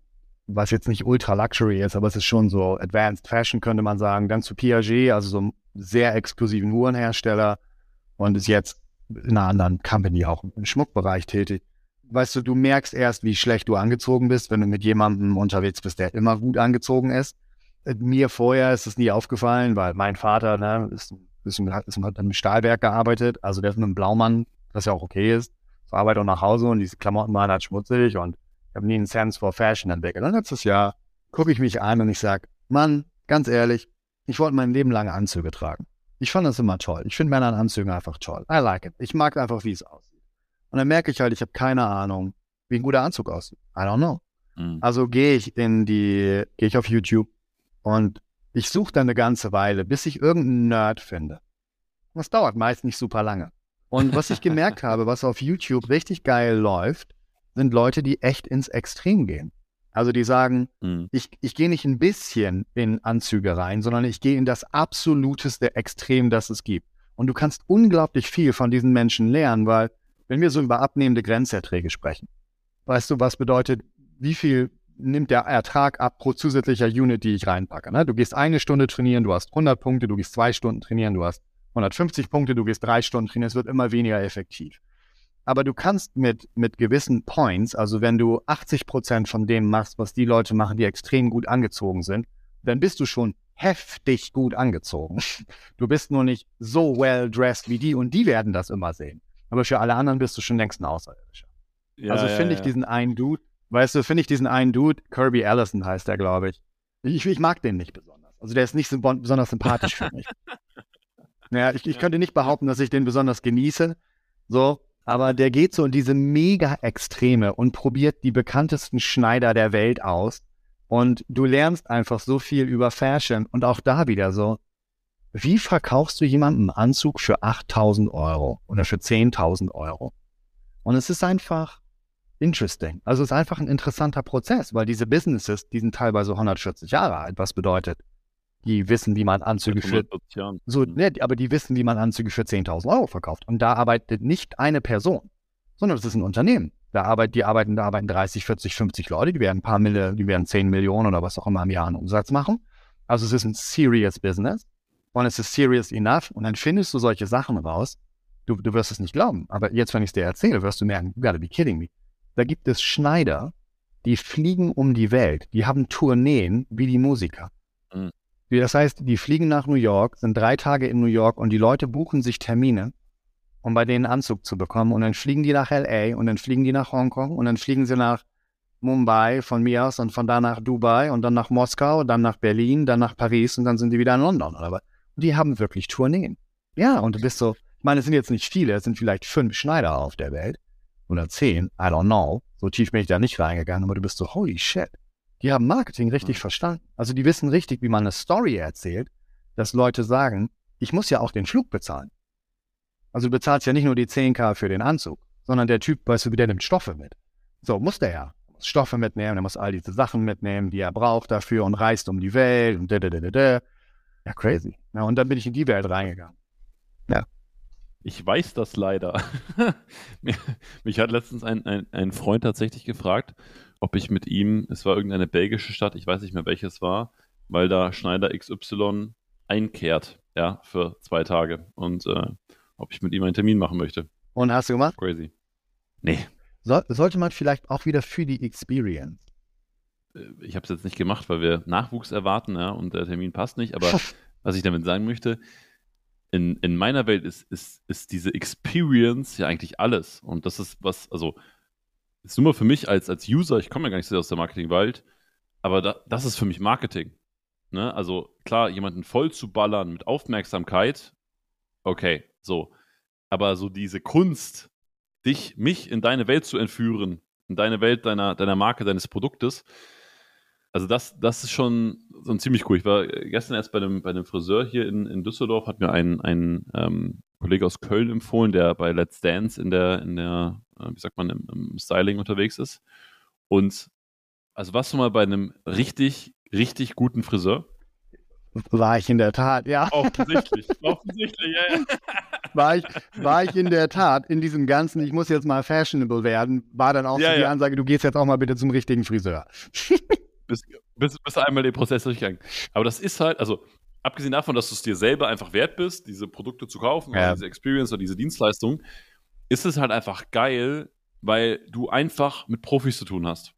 was jetzt nicht ultra Luxury ist, aber es ist schon so Advanced Fashion, könnte man sagen. Dann zu Piaget, also so einem sehr exklusiven Uhrenhersteller und ist jetzt in einer anderen Company auch im Schmuckbereich tätig. Weißt du, du merkst erst, wie schlecht du angezogen bist, wenn du mit jemandem unterwegs bist, der immer gut angezogen ist. Mir vorher ist es nie aufgefallen, weil mein Vater ne, ist, ist, ist, hat im Stahlwerk gearbeitet, also der ist mit einem Blaumann, was ja auch okay ist, zur Arbeit und nach Hause und diese Klamotten waren halt schmutzig und ich habe nie einen Sense for Fashion entwickelt. Und letztes Jahr gucke ich mich an und ich sage, Mann, ganz ehrlich, ich wollte mein Leben lang Anzüge tragen. Ich fand das immer toll. Ich finde Männer in Anzügen einfach toll. I like it. Ich mag einfach, wie es aussieht. Und dann merke ich halt, ich habe keine Ahnung, wie ein guter Anzug aussieht. I don't know. Mhm. Also gehe ich in die, gehe ich auf YouTube und ich suche dann eine ganze Weile, bis ich irgendeinen Nerd finde. Das dauert meist nicht super lange. Und was ich gemerkt habe, was auf YouTube richtig geil läuft, sind Leute, die echt ins Extrem gehen. Also die sagen, mhm. ich, ich gehe nicht ein bisschen in Anzüge rein, sondern ich gehe in das absoluteste Extrem, das es gibt. Und du kannst unglaublich viel von diesen Menschen lernen, weil wenn wir so über abnehmende Grenzerträge sprechen, weißt du, was bedeutet, wie viel nimmt der Ertrag ab pro zusätzlicher Unit, die ich reinpacke. Ne? Du gehst eine Stunde trainieren, du hast 100 Punkte, du gehst zwei Stunden trainieren, du hast 150 Punkte, du gehst drei Stunden trainieren, es wird immer weniger effektiv. Aber du kannst mit, mit gewissen Points, also wenn du 80 Prozent von dem machst, was die Leute machen, die extrem gut angezogen sind, dann bist du schon heftig gut angezogen. Du bist nur nicht so well dressed wie die und die werden das immer sehen. Aber für alle anderen bist du schon längst ein Außerirdischer. Ja, also finde ja, ich diesen einen Dude, weißt du, finde ich diesen einen Dude, Kirby Allison heißt der, glaube ich. ich. Ich mag den nicht besonders. Also der ist nicht so besonders sympathisch für mich. Naja, ich, ich könnte nicht behaupten, dass ich den besonders genieße. So, aber der geht so in diese Mega-Extreme und probiert die bekanntesten Schneider der Welt aus. Und du lernst einfach so viel über Fashion. Und auch da wieder so, wie verkaufst du jemanden einen Anzug für 8000 Euro oder für 10.000 Euro? Und es ist einfach interesting. Also es ist einfach ein interessanter Prozess, weil diese Businesses, die sind teilweise 140 Jahre alt, was bedeutet, die wissen, wie man Anzüge für so, mhm. ne, aber die wissen, wie man Anzüge für 10.000 Euro verkauft. Und da arbeitet nicht eine Person, sondern das ist ein Unternehmen. Da arbeiten, die arbeiten, da arbeiten 30, 40, 50 Leute, die werden ein paar Mille, die werden 10 Millionen oder was auch immer im Jahr an Umsatz machen. Also es ist ein serious Business und es ist serious enough und dann findest du solche Sachen raus. Du, du wirst es nicht glauben, aber jetzt, wenn ich es dir erzähle, wirst du merken, you gotta be kidding me. Da gibt es Schneider, die fliegen um die Welt, die haben Tourneen wie die Musiker. Mhm. Das heißt, die fliegen nach New York, sind drei Tage in New York und die Leute buchen sich Termine, um bei denen Anzug zu bekommen. Und dann fliegen die nach LA und dann fliegen die nach Hongkong und dann fliegen sie nach Mumbai von mir aus und von da nach Dubai und dann nach Moskau, dann nach Berlin, dann nach Paris und dann sind die wieder in London. Oder? Und die haben wirklich Tourneen. Ja, und du bist so, ich meine, es sind jetzt nicht viele, es sind vielleicht fünf Schneider auf der Welt oder zehn, I don't know. So tief bin ich da nicht reingegangen, aber du bist so, holy shit. Die haben Marketing richtig mhm. verstanden. Also die wissen richtig, wie man eine Story erzählt, dass Leute sagen, ich muss ja auch den Flug bezahlen. Also du bezahlst ja nicht nur die 10k für den Anzug, sondern der Typ, weißt du, der nimmt Stoffe mit. So, muss der ja. Er muss Stoffe mitnehmen, er muss all diese Sachen mitnehmen, die er braucht dafür und reist um die Welt und da, da, da, da, da. Ja, crazy. Ja, und dann bin ich in die Welt reingegangen. Ja. Ich weiß das leider. Mich hat letztens ein, ein, ein Freund tatsächlich gefragt, ob ich mit ihm, es war irgendeine belgische Stadt, ich weiß nicht mehr welches war, weil da Schneider XY einkehrt, ja, für zwei Tage. Und äh, ob ich mit ihm einen Termin machen möchte. Und hast du gemacht? Crazy. Nee. So, sollte man vielleicht auch wieder für die Experience. Äh, ich habe es jetzt nicht gemacht, weil wir Nachwuchs erwarten, ja, und der Termin passt nicht. Aber was ich damit sagen möchte, in, in meiner Welt ist, ist, ist diese Experience ja eigentlich alles. Und das ist was, also, ist nur mal für mich als, als User, ich komme ja gar nicht so aus der Marketingwelt, aber da, das ist für mich Marketing. Ne? Also klar, jemanden voll zu ballern mit Aufmerksamkeit, okay, so. Aber so diese Kunst, dich, mich in deine Welt zu entführen, in deine Welt deiner, deiner Marke, deines Produktes, also das, das ist schon so ein ziemlich cool. Ich war gestern erst bei einem, bei einem Friseur hier in, in Düsseldorf, hat mir ein, ein ähm, Kollege aus Köln empfohlen, der bei Let's Dance in der, in der, äh, wie sagt man, im, im Styling unterwegs ist. Und also warst du mal bei einem richtig, richtig guten Friseur? War ich in der Tat, ja. Offensichtlich, offensichtlich, ja, ja. War ich, war ich in der Tat in diesem ganzen, ich muss jetzt mal fashionable werden, war dann auch ja, so die ja. Ansage, du gehst jetzt auch mal bitte zum richtigen Friseur. bis, bis, bis einmal den Prozess durchgegangen. Aber das ist halt, also abgesehen davon, dass du es dir selber einfach wert bist, diese Produkte zu kaufen, ja. diese Experience oder diese Dienstleistung, ist es halt einfach geil, weil du einfach mit Profis zu tun hast.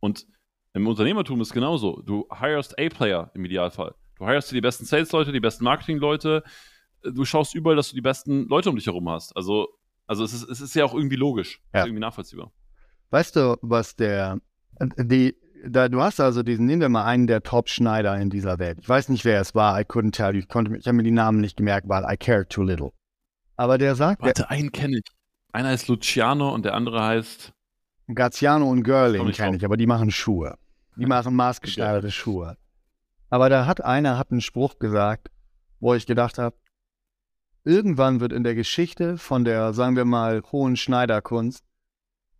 Und im Unternehmertum ist es genauso. Du hirest A-Player im Idealfall. Du hirest dir die besten Sales-Leute, die besten Marketing-Leute. Du schaust überall, dass du die besten Leute um dich herum hast. Also, also es, ist, es ist ja auch irgendwie logisch. Ja. irgendwie nachvollziehbar. Weißt du, was der, die, da, du hast also diesen, nehmen wir mal einen der Top-Schneider in dieser Welt. Ich weiß nicht, wer es war. I couldn't tell you. Ich, konnte, ich habe mir die Namen nicht gemerkt, weil I care too little. Aber der sagt. Warte, der, einen kenne ich. Einer heißt Luciano und der andere heißt. Gaziano und Girling kenne ich, aber die machen Schuhe. Die machen maßgeschneiderte Schuhe. Aber da hat einer hat einen Spruch gesagt, wo ich gedacht habe, irgendwann wird in der Geschichte von der, sagen wir mal, hohen Schneiderkunst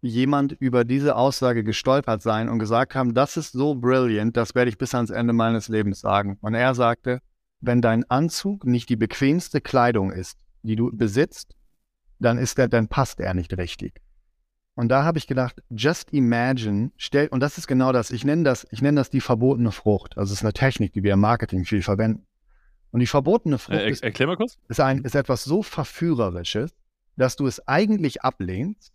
jemand über diese Aussage gestolpert sein und gesagt haben, das ist so brilliant, das werde ich bis ans Ende meines Lebens sagen. Und er sagte, wenn dein Anzug nicht die bequemste Kleidung ist, die du besitzt, dann ist er, dann passt er nicht richtig. Und da habe ich gedacht, just imagine, stell, und das ist genau das, ich nenne das, ich nenne das die verbotene Frucht. Also es ist eine Technik, die wir im Marketing viel verwenden. Und die verbotene Frucht äh, ist. Ist, ein, ist etwas so Verführerisches, dass du es eigentlich ablehnst,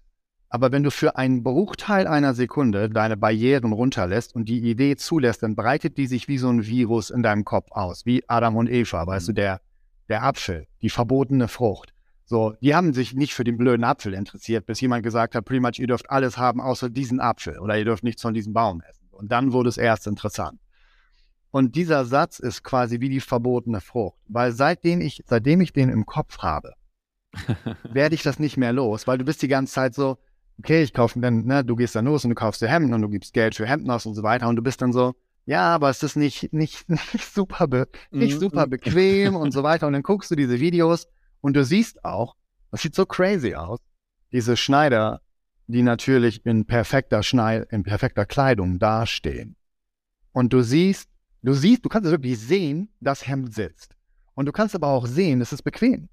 aber wenn du für einen Bruchteil einer Sekunde deine Barrieren runterlässt und die Idee zulässt, dann breitet die sich wie so ein Virus in deinem Kopf aus, wie Adam und Eva, weißt du, mhm. der, der Apfel, die verbotene Frucht. So, die haben sich nicht für den blöden Apfel interessiert, bis jemand gesagt hat, pretty much, ihr dürft alles haben außer diesen Apfel oder ihr dürft nichts von diesem Baum essen. Und dann wurde es erst interessant. Und dieser Satz ist quasi wie die verbotene Frucht, weil seitdem ich, seitdem ich den im Kopf habe, werde ich das nicht mehr los, weil du bist die ganze Zeit so, okay, ich kaufe dann, ne, du gehst dann los und du kaufst dir Hemden und du gibst Geld für Hemden aus und so weiter und du bist dann so, ja, aber es ist nicht, nicht, nicht super, be, nicht mhm. super bequem und so weiter und dann guckst du diese Videos und du siehst auch, das sieht so crazy aus, diese Schneider, die natürlich in perfekter Schneid in perfekter Kleidung dastehen. Und du siehst, du siehst, du kannst wirklich sehen, das Hemd sitzt. Und du kannst aber auch sehen, es ist bequem.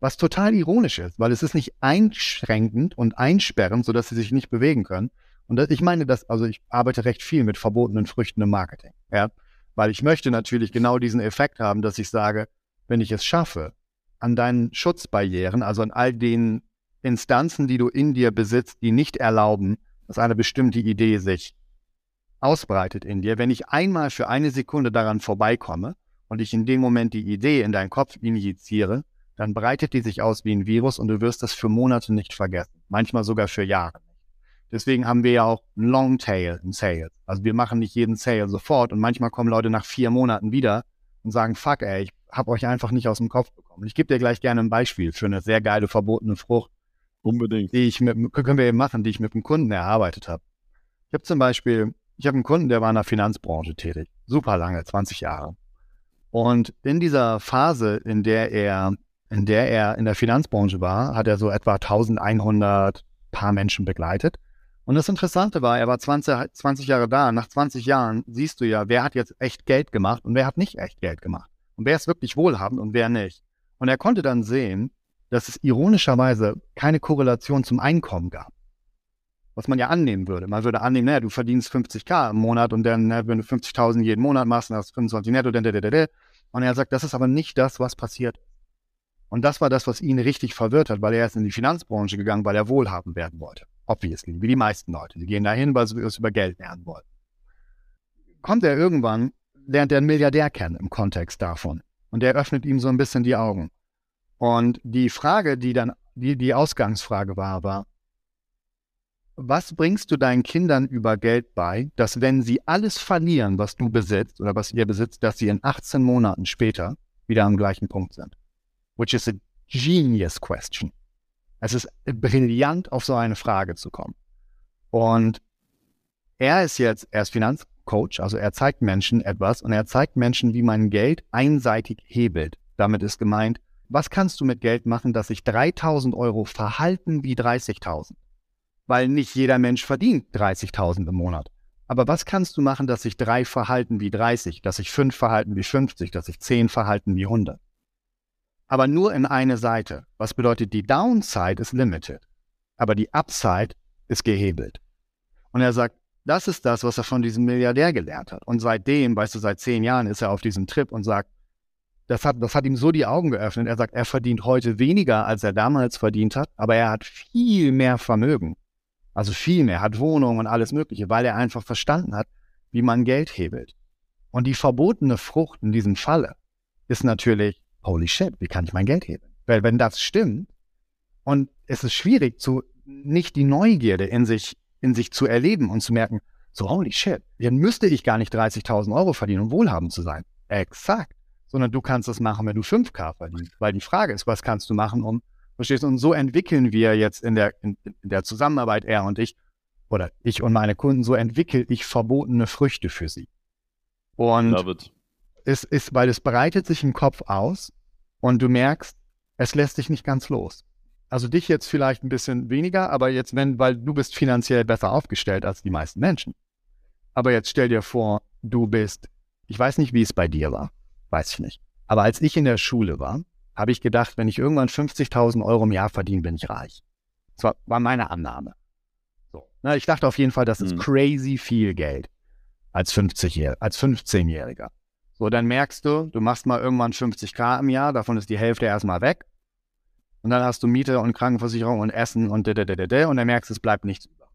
Was total ironisch ist, weil es ist nicht einschränkend und einsperrend, sodass sie sich nicht bewegen können. Und das, ich meine das, also ich arbeite recht viel mit verbotenen Früchten im Marketing, ja, weil ich möchte natürlich genau diesen Effekt haben, dass ich sage, wenn ich es schaffe, an deinen Schutzbarrieren, also an all den Instanzen, die du in dir besitzt, die nicht erlauben, dass eine bestimmte Idee sich ausbreitet in dir. Wenn ich einmal für eine Sekunde daran vorbeikomme und ich in dem Moment die Idee in deinen Kopf injiziere, dann breitet die sich aus wie ein Virus und du wirst das für Monate nicht vergessen, manchmal sogar für Jahre. Deswegen haben wir ja auch einen Longtail in Sales. Also wir machen nicht jeden Sale sofort und manchmal kommen Leute nach vier Monaten wieder und sagen, fuck ey, ich habe euch einfach nicht aus dem Kopf bekommen. Ich gebe dir gleich gerne ein Beispiel für eine sehr geile verbotene Frucht. Unbedingt. Die ich mit, können wir eben machen, die ich mit einem Kunden erarbeitet habe. Ich habe zum Beispiel, ich habe einen Kunden, der war in der Finanzbranche tätig. Super lange, 20 Jahre. Und in dieser Phase, in der er, in der er in der Finanzbranche war, hat er so etwa 1100 paar Menschen begleitet. Und das Interessante war, er war 20, 20 Jahre da. Nach 20 Jahren siehst du ja, wer hat jetzt echt Geld gemacht und wer hat nicht echt Geld gemacht. Und wer ist wirklich wohlhabend und wer nicht. Und er konnte dann sehen, dass es ironischerweise keine Korrelation zum Einkommen gab. Was man ja annehmen würde. Man würde annehmen, naja, du verdienst 50k im Monat und dann, na, wenn du 50.000 jeden Monat machst, dann hast du 25 netto. Und er sagt, das ist aber nicht das, was passiert. Und das war das, was ihn richtig verwirrt hat, weil er ist in die Finanzbranche gegangen, weil er wohlhabend werden wollte. Obviously, wie die meisten Leute. Die gehen dahin, weil sie es über Geld lernen wollen. Kommt er irgendwann, lernt er einen Milliardär kennen im Kontext davon. Und der öffnet ihm so ein bisschen die Augen. Und die Frage, die dann, die, die Ausgangsfrage war, war, was bringst du deinen Kindern über Geld bei, dass wenn sie alles verlieren, was du besitzt oder was ihr besitzt, dass sie in 18 Monaten später wieder am gleichen Punkt sind? Which is a genius question. Es ist brillant, auf so eine Frage zu kommen. Und er ist jetzt, er ist Finanzcoach, also er zeigt Menschen etwas und er zeigt Menschen, wie man Geld einseitig hebelt. Damit ist gemeint, was kannst du mit Geld machen, dass sich 3000 Euro verhalten wie 30.000? Weil nicht jeder Mensch verdient 30.000 im Monat. Aber was kannst du machen, dass sich drei verhalten wie 30, dass sich fünf verhalten wie 50, dass sich zehn verhalten wie 100? Aber nur in eine Seite. Was bedeutet, die Downside ist limited, aber die Upside ist gehebelt. Und er sagt, das ist das, was er von diesem Milliardär gelernt hat. Und seitdem, weißt du, seit zehn Jahren ist er auf diesem Trip und sagt, das hat, das hat ihm so die Augen geöffnet. Er sagt, er verdient heute weniger, als er damals verdient hat, aber er hat viel mehr Vermögen. Also viel mehr, hat Wohnungen und alles Mögliche, weil er einfach verstanden hat, wie man Geld hebelt. Und die verbotene Frucht in diesem Falle ist natürlich, holy shit, wie kann ich mein Geld hebeln? Weil wenn das stimmt und es ist schwierig, zu, nicht die Neugierde in sich, in sich zu erleben und zu merken, so holy shit, dann müsste ich gar nicht 30.000 Euro verdienen, um wohlhabend zu sein. Exakt sondern du kannst das machen, wenn du 5K verdienst. Weil die Frage ist, was kannst du machen, um, verstehst du? Und so entwickeln wir jetzt in der, in, in der Zusammenarbeit, er und ich, oder ich und meine Kunden, so entwickle ich verbotene Früchte für sie. Und es ist, weil es breitet sich im Kopf aus und du merkst, es lässt dich nicht ganz los. Also dich jetzt vielleicht ein bisschen weniger, aber jetzt, wenn, weil du bist finanziell besser aufgestellt als die meisten Menschen. Aber jetzt stell dir vor, du bist, ich weiß nicht, wie es bei dir war, Weiß ich nicht. Aber als ich in der Schule war, habe ich gedacht, wenn ich irgendwann 50.000 Euro im Jahr verdiene, bin ich reich. Das war, war meine Annahme. So. Na, ich dachte auf jeden Fall, das ist mhm. crazy viel Geld als 50 als 15-Jähriger. So, dann merkst du, du machst mal irgendwann 50k im Jahr, davon ist die Hälfte erstmal weg. Und dann hast du Miete und Krankenversicherung und Essen und und dann merkst du, es bleibt nichts über.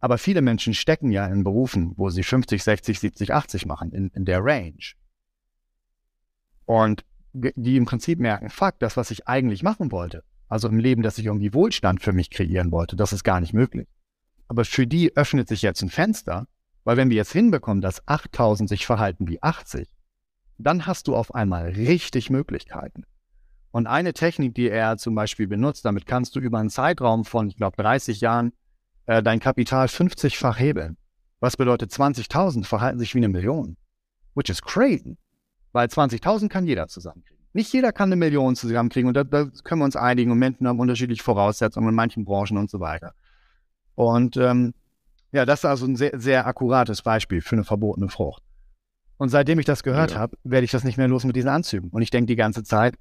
Aber viele Menschen stecken ja in Berufen, wo sie 50, 60, 70, 80 machen, in, in der Range. Und die im Prinzip merken, fuck, das, was ich eigentlich machen wollte, also im Leben, dass ich irgendwie Wohlstand für mich kreieren wollte, das ist gar nicht möglich. Aber für die öffnet sich jetzt ein Fenster, weil wenn wir jetzt hinbekommen, dass 8000 sich verhalten wie 80, dann hast du auf einmal richtig Möglichkeiten. Und eine Technik, die er zum Beispiel benutzt, damit kannst du über einen Zeitraum von, ich glaube, 30 Jahren äh, dein Kapital 50-fach hebeln. Was bedeutet 20.000 verhalten sich wie eine Million? Which is crazy. Weil 20.000 kann jeder zusammenkriegen. Nicht jeder kann eine Million zusammenkriegen und da, da können wir uns einigen und Menschen haben unterschiedliche Voraussetzungen in manchen Branchen und so weiter. Und ähm, ja, das ist also ein sehr, sehr akkurates Beispiel für eine verbotene Frucht. Und seitdem ich das gehört ja. habe, werde ich das nicht mehr los mit diesen Anzügen. Und ich denke die ganze Zeit,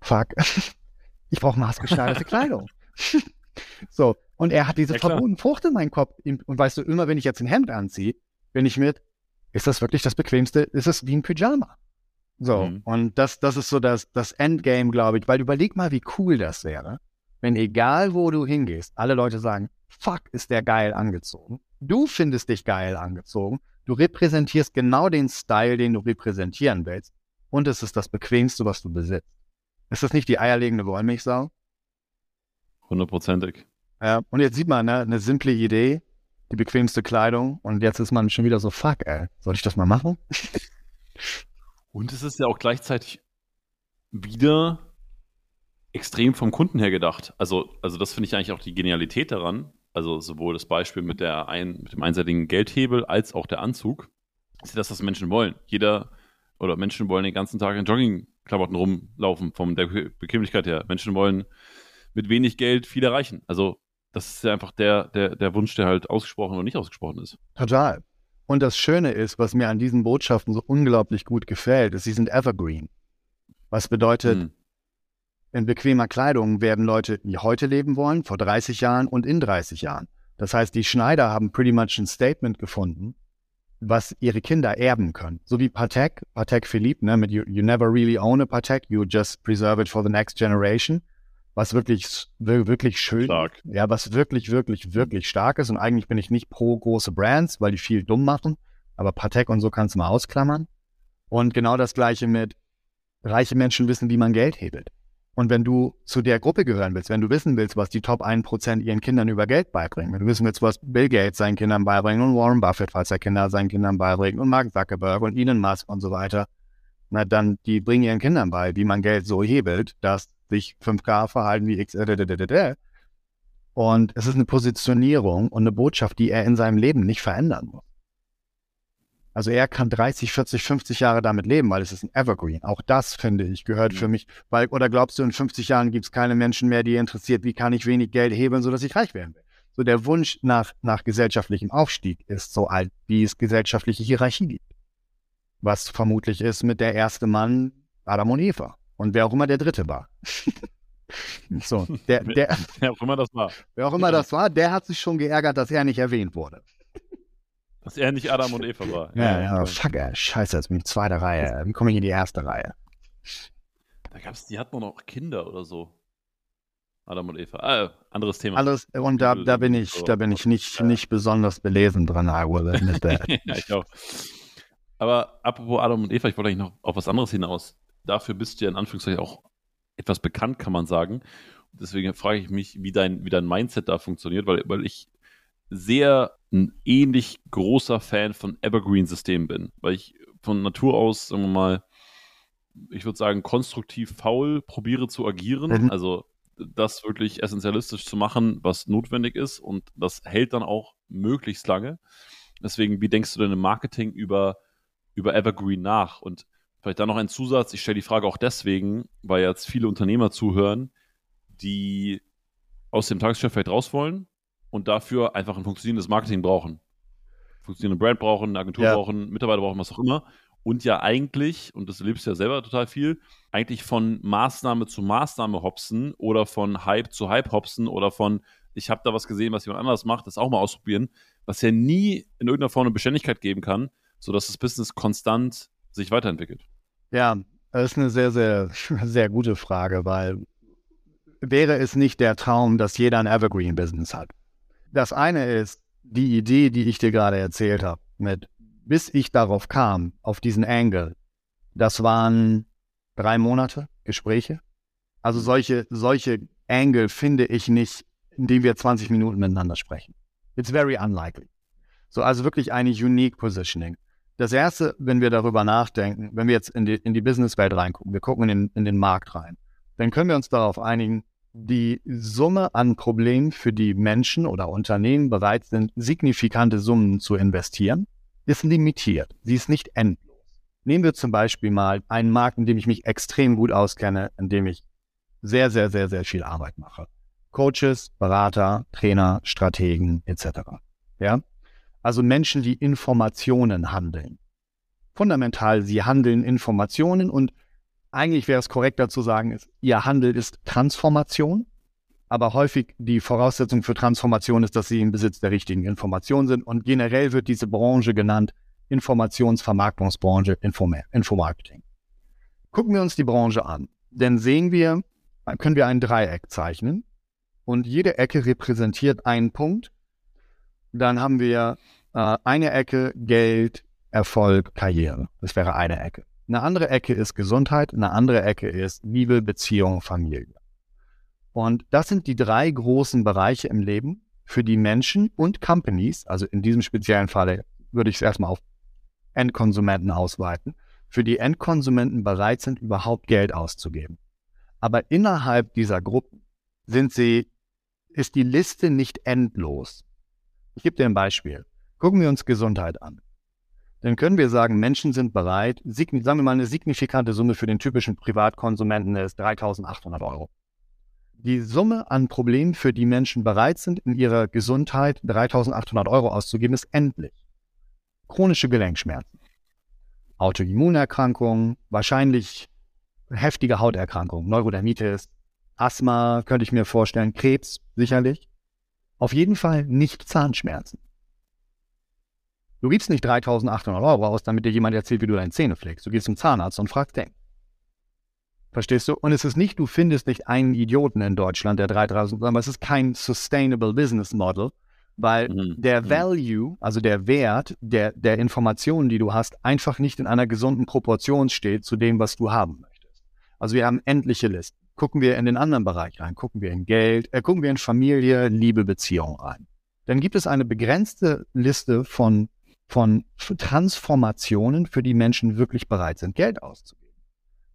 fuck, ich brauche maßgeschneiderte Kleidung. so, und er hat diese ja, verbotene Frucht in meinem Kopf. Und weißt du, immer wenn ich jetzt ein Hemd anziehe, bin ich mit, ist das wirklich das Bequemste? Ist es wie ein Pyjama? So, mhm. und das, das ist so das, das Endgame, glaube ich, weil überleg mal, wie cool das wäre, wenn egal wo du hingehst, alle Leute sagen, fuck, ist der geil angezogen. Du findest dich geil angezogen. Du repräsentierst genau den Style, den du repräsentieren willst. Und es ist das Bequemste, was du besitzt. Ist das nicht die eierlegende Wollmilchsau? Hundertprozentig. Ja, und jetzt sieht man, ne, eine simple Idee, die bequemste Kleidung und jetzt ist man schon wieder so, fuck, ey, soll ich das mal machen? und es ist ja auch gleichzeitig wieder extrem vom Kunden her gedacht. Also, also das finde ich eigentlich auch die Genialität daran. Also sowohl das Beispiel mit, der ein, mit dem einseitigen Geldhebel als auch der Anzug. Ist ja das, was Menschen wollen. Jeder oder Menschen wollen den ganzen Tag in Joggingklamotten rumlaufen, von der Bequemlichkeit her. Menschen wollen mit wenig Geld viel erreichen. Also das ist ja einfach der, der, der Wunsch, der halt ausgesprochen oder nicht ausgesprochen ist. Total. Und das Schöne ist, was mir an diesen Botschaften so unglaublich gut gefällt, ist, sie sind evergreen. Was bedeutet, hm. In bequemer Kleidung werden Leute, die heute leben wollen, vor 30 Jahren und in 30 Jahren. Das heißt, die Schneider haben pretty much ein Statement gefunden, was ihre Kinder erben können. So wie Patek, Patek Philippe, ne, mit you, you never really own a Patek, you just preserve it for the next generation. Was wirklich, wirklich schön, stark. ja, was wirklich, wirklich, wirklich stark ist. Und eigentlich bin ich nicht pro große Brands, weil die viel dumm machen. Aber Patek und so kannst du mal ausklammern. Und genau das Gleiche mit reiche Menschen wissen, wie man Geld hebelt. Und wenn du zu der Gruppe gehören willst, wenn du wissen willst, was die Top 1% ihren Kindern über Geld beibringen, wenn du wissen willst, was Bill Gates seinen Kindern beibringt und Warren Buffett, falls er Kinder seinen Kindern beibringt und Mark Zuckerberg und Elon Musk und so weiter, na dann, die bringen ihren Kindern bei, wie man Geld so hebelt, dass sich 5K verhalten wie X. Und es ist eine Positionierung und eine Botschaft, die er in seinem Leben nicht verändern muss. Also er kann 30, 40, 50 Jahre damit leben, weil es ist ein Evergreen. Auch das, finde ich, gehört mhm. für mich. Weil, oder glaubst du, in 50 Jahren gibt es keine Menschen mehr, die interessiert, wie kann ich wenig Geld hebeln, sodass ich reich werden will? So der Wunsch nach, nach gesellschaftlichem Aufstieg ist so alt, wie es gesellschaftliche Hierarchie gibt. Was vermutlich ist mit der erste Mann Adam und Eva. Und wer auch immer der dritte war. so, der, der, wer auch immer das war. Wer auch immer das war, der hat sich schon geärgert, dass er nicht erwähnt wurde. Dass er nicht Adam und Eva war. Ja, ja, ja fuck, ey, scheiße, jetzt bin ich zweite Reihe. Wie komme ich in die erste Reihe? Da gab's, die hatten noch Kinder oder so. Adam und Eva. Ah, anderes Thema. Alles, und da, da bin ich, da bin ich nicht, nicht besonders belesen dran, I will admit that. ja, ich auch. Aber apropos Adam und Eva, ich wollte eigentlich noch auf was anderes hinaus. Dafür bist du ja in Anführungszeichen auch etwas bekannt, kann man sagen. Deswegen frage ich mich, wie dein, wie dein Mindset da funktioniert, weil, weil ich sehr ein ähnlich großer Fan von Evergreen-Systemen bin, weil ich von Natur aus, sagen wir mal, ich würde sagen, konstruktiv faul probiere zu agieren. Mhm. Also das wirklich essentialistisch zu machen, was notwendig ist und das hält dann auch möglichst lange. Deswegen, wie denkst du denn im Marketing über, über Evergreen nach? Und vielleicht dann noch ein Zusatz, ich stelle die Frage auch deswegen, weil jetzt viele Unternehmer zuhören, die aus dem Tagesgeschäft vielleicht raus wollen und dafür einfach ein funktionierendes Marketing brauchen. Funktionierende Brand brauchen, eine Agentur ja. brauchen, Mitarbeiter brauchen, was auch immer. Und ja eigentlich, und das erlebst du ja selber total viel, eigentlich von Maßnahme zu Maßnahme hopsen oder von Hype zu Hype hopsen oder von, ich habe da was gesehen, was jemand anders macht, das auch mal ausprobieren, was ja nie in irgendeiner Form eine Beständigkeit geben kann, sodass das Business konstant sich weiterentwickelt. Ja, das ist eine sehr, sehr, sehr gute Frage, weil wäre es nicht der Traum, dass jeder ein Evergreen-Business hat? Das eine ist die Idee, die ich dir gerade erzählt habe, mit bis ich darauf kam, auf diesen Angle, das waren drei Monate Gespräche. Also solche, solche Angle finde ich nicht, indem wir 20 Minuten miteinander sprechen. It's very unlikely. So, also wirklich eine unique positioning. Das erste, wenn wir darüber nachdenken, wenn wir jetzt in die, in die Businesswelt reingucken, wir gucken in den, in den Markt rein, dann können wir uns darauf einigen, die Summe an Problemen, für die Menschen oder Unternehmen bereit sind, signifikante Summen zu investieren, ist limitiert. Sie ist nicht endlos. Nehmen wir zum Beispiel mal einen Markt, in dem ich mich extrem gut auskenne, in dem ich sehr, sehr, sehr, sehr viel Arbeit mache. Coaches, Berater, Trainer, Strategen etc. Ja? Also Menschen, die Informationen handeln. Fundamental, sie handeln Informationen und eigentlich wäre es korrekter zu sagen, ist, ihr Handel ist Transformation, aber häufig die Voraussetzung für Transformation ist, dass sie im Besitz der richtigen Informationen sind. Und generell wird diese Branche genannt Informationsvermarktungsbranche, Infomarketing. Gucken wir uns die Branche an, denn sehen wir, können wir ein Dreieck zeichnen und jede Ecke repräsentiert einen Punkt. Dann haben wir äh, eine Ecke Geld, Erfolg, Karriere. Das wäre eine Ecke. Eine andere Ecke ist Gesundheit, eine andere Ecke ist Liebe, Beziehung, Familie. Und das sind die drei großen Bereiche im Leben, für die Menschen und Companies, also in diesem speziellen Fall würde ich es erstmal auf Endkonsumenten ausweiten, für die Endkonsumenten bereit sind, überhaupt Geld auszugeben. Aber innerhalb dieser Gruppen sind sie, ist die Liste nicht endlos. Ich gebe dir ein Beispiel. Gucken wir uns Gesundheit an dann können wir sagen, Menschen sind bereit, sagen wir mal eine signifikante Summe für den typischen Privatkonsumenten ist 3.800 Euro. Die Summe an Problemen, für die Menschen bereit sind, in ihrer Gesundheit 3.800 Euro auszugeben, ist endlich. chronische Gelenkschmerzen, Autoimmunerkrankungen, wahrscheinlich heftige Hauterkrankungen, Neurodermitis, Asthma könnte ich mir vorstellen, Krebs sicherlich. Auf jeden Fall nicht Zahnschmerzen. Du gibst nicht 3800 Euro aus, damit dir jemand erzählt, wie du deine Zähne pflegst. Du gehst zum Zahnarzt und fragst den. Verstehst du? Und es ist nicht, du findest nicht einen Idioten in Deutschland, der 3000, sondern es ist kein sustainable business model, weil mhm. der mhm. Value, also der Wert der, der Informationen, die du hast, einfach nicht in einer gesunden Proportion steht zu dem, was du haben möchtest. Also wir haben endliche Listen. Gucken wir in den anderen Bereich rein, gucken wir in Geld, äh, gucken wir in Familie, Liebe, Beziehung rein. Dann gibt es eine begrenzte Liste von, von Transformationen, für die Menschen wirklich bereit sind, Geld auszugeben.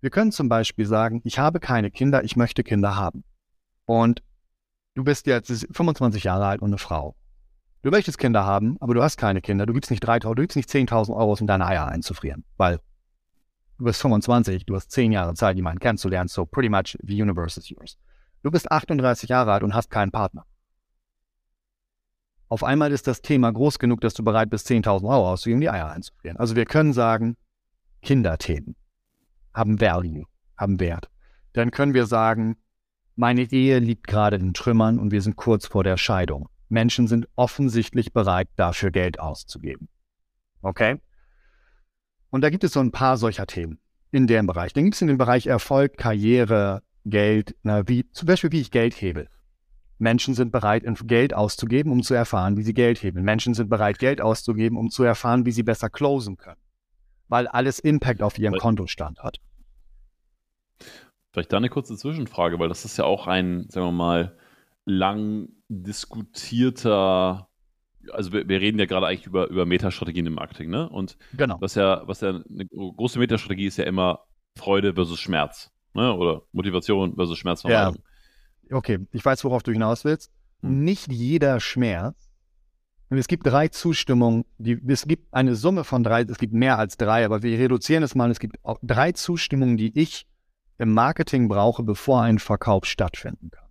Wir können zum Beispiel sagen, ich habe keine Kinder, ich möchte Kinder haben. Und du bist jetzt 25 Jahre alt und eine Frau. Du möchtest Kinder haben, aber du hast keine Kinder. Du gibst nicht 3.000, du gibst nicht 10.000 Euro, um deine Eier einzufrieren, weil du bist 25, du hast 10 Jahre Zeit, jemanden kennenzulernen, so pretty much the universe is yours. Du bist 38 Jahre alt und hast keinen Partner. Auf einmal ist das Thema groß genug, dass du bereit bist, 10.000 Euro auszugeben, die Eier einzufrieren. Also wir können sagen, Kinderthemen haben Value, haben Wert. Dann können wir sagen, meine Ehe liegt gerade in Trümmern und wir sind kurz vor der Scheidung. Menschen sind offensichtlich bereit, dafür Geld auszugeben. Okay? Und da gibt es so ein paar solcher Themen in dem Bereich. Dann gibt es in dem Bereich Erfolg, Karriere, Geld, na, wie, zum Beispiel wie ich Geld hebe. Menschen sind bereit, Geld auszugeben, um zu erfahren, wie sie Geld heben. Menschen sind bereit, Geld auszugeben, um zu erfahren, wie sie besser closen können. Weil alles Impact auf ihrem Kontostand hat. Vielleicht da eine kurze Zwischenfrage, weil das ist ja auch ein, sagen wir mal, lang diskutierter, also wir, wir reden ja gerade eigentlich über, über Metastrategien im Marketing, ne? Und genau. was ja, was ja eine große Metastrategie ist ja immer Freude versus Schmerz, ne? Oder Motivation versus Schmerzvermeidung. Ja. Okay, ich weiß, worauf du hinaus willst. Hm. Nicht jeder Schmerz es gibt drei Zustimmungen, die, es gibt eine Summe von drei, es gibt mehr als drei, aber wir reduzieren es mal. Es gibt auch drei Zustimmungen, die ich im Marketing brauche, bevor ein Verkauf stattfinden kann.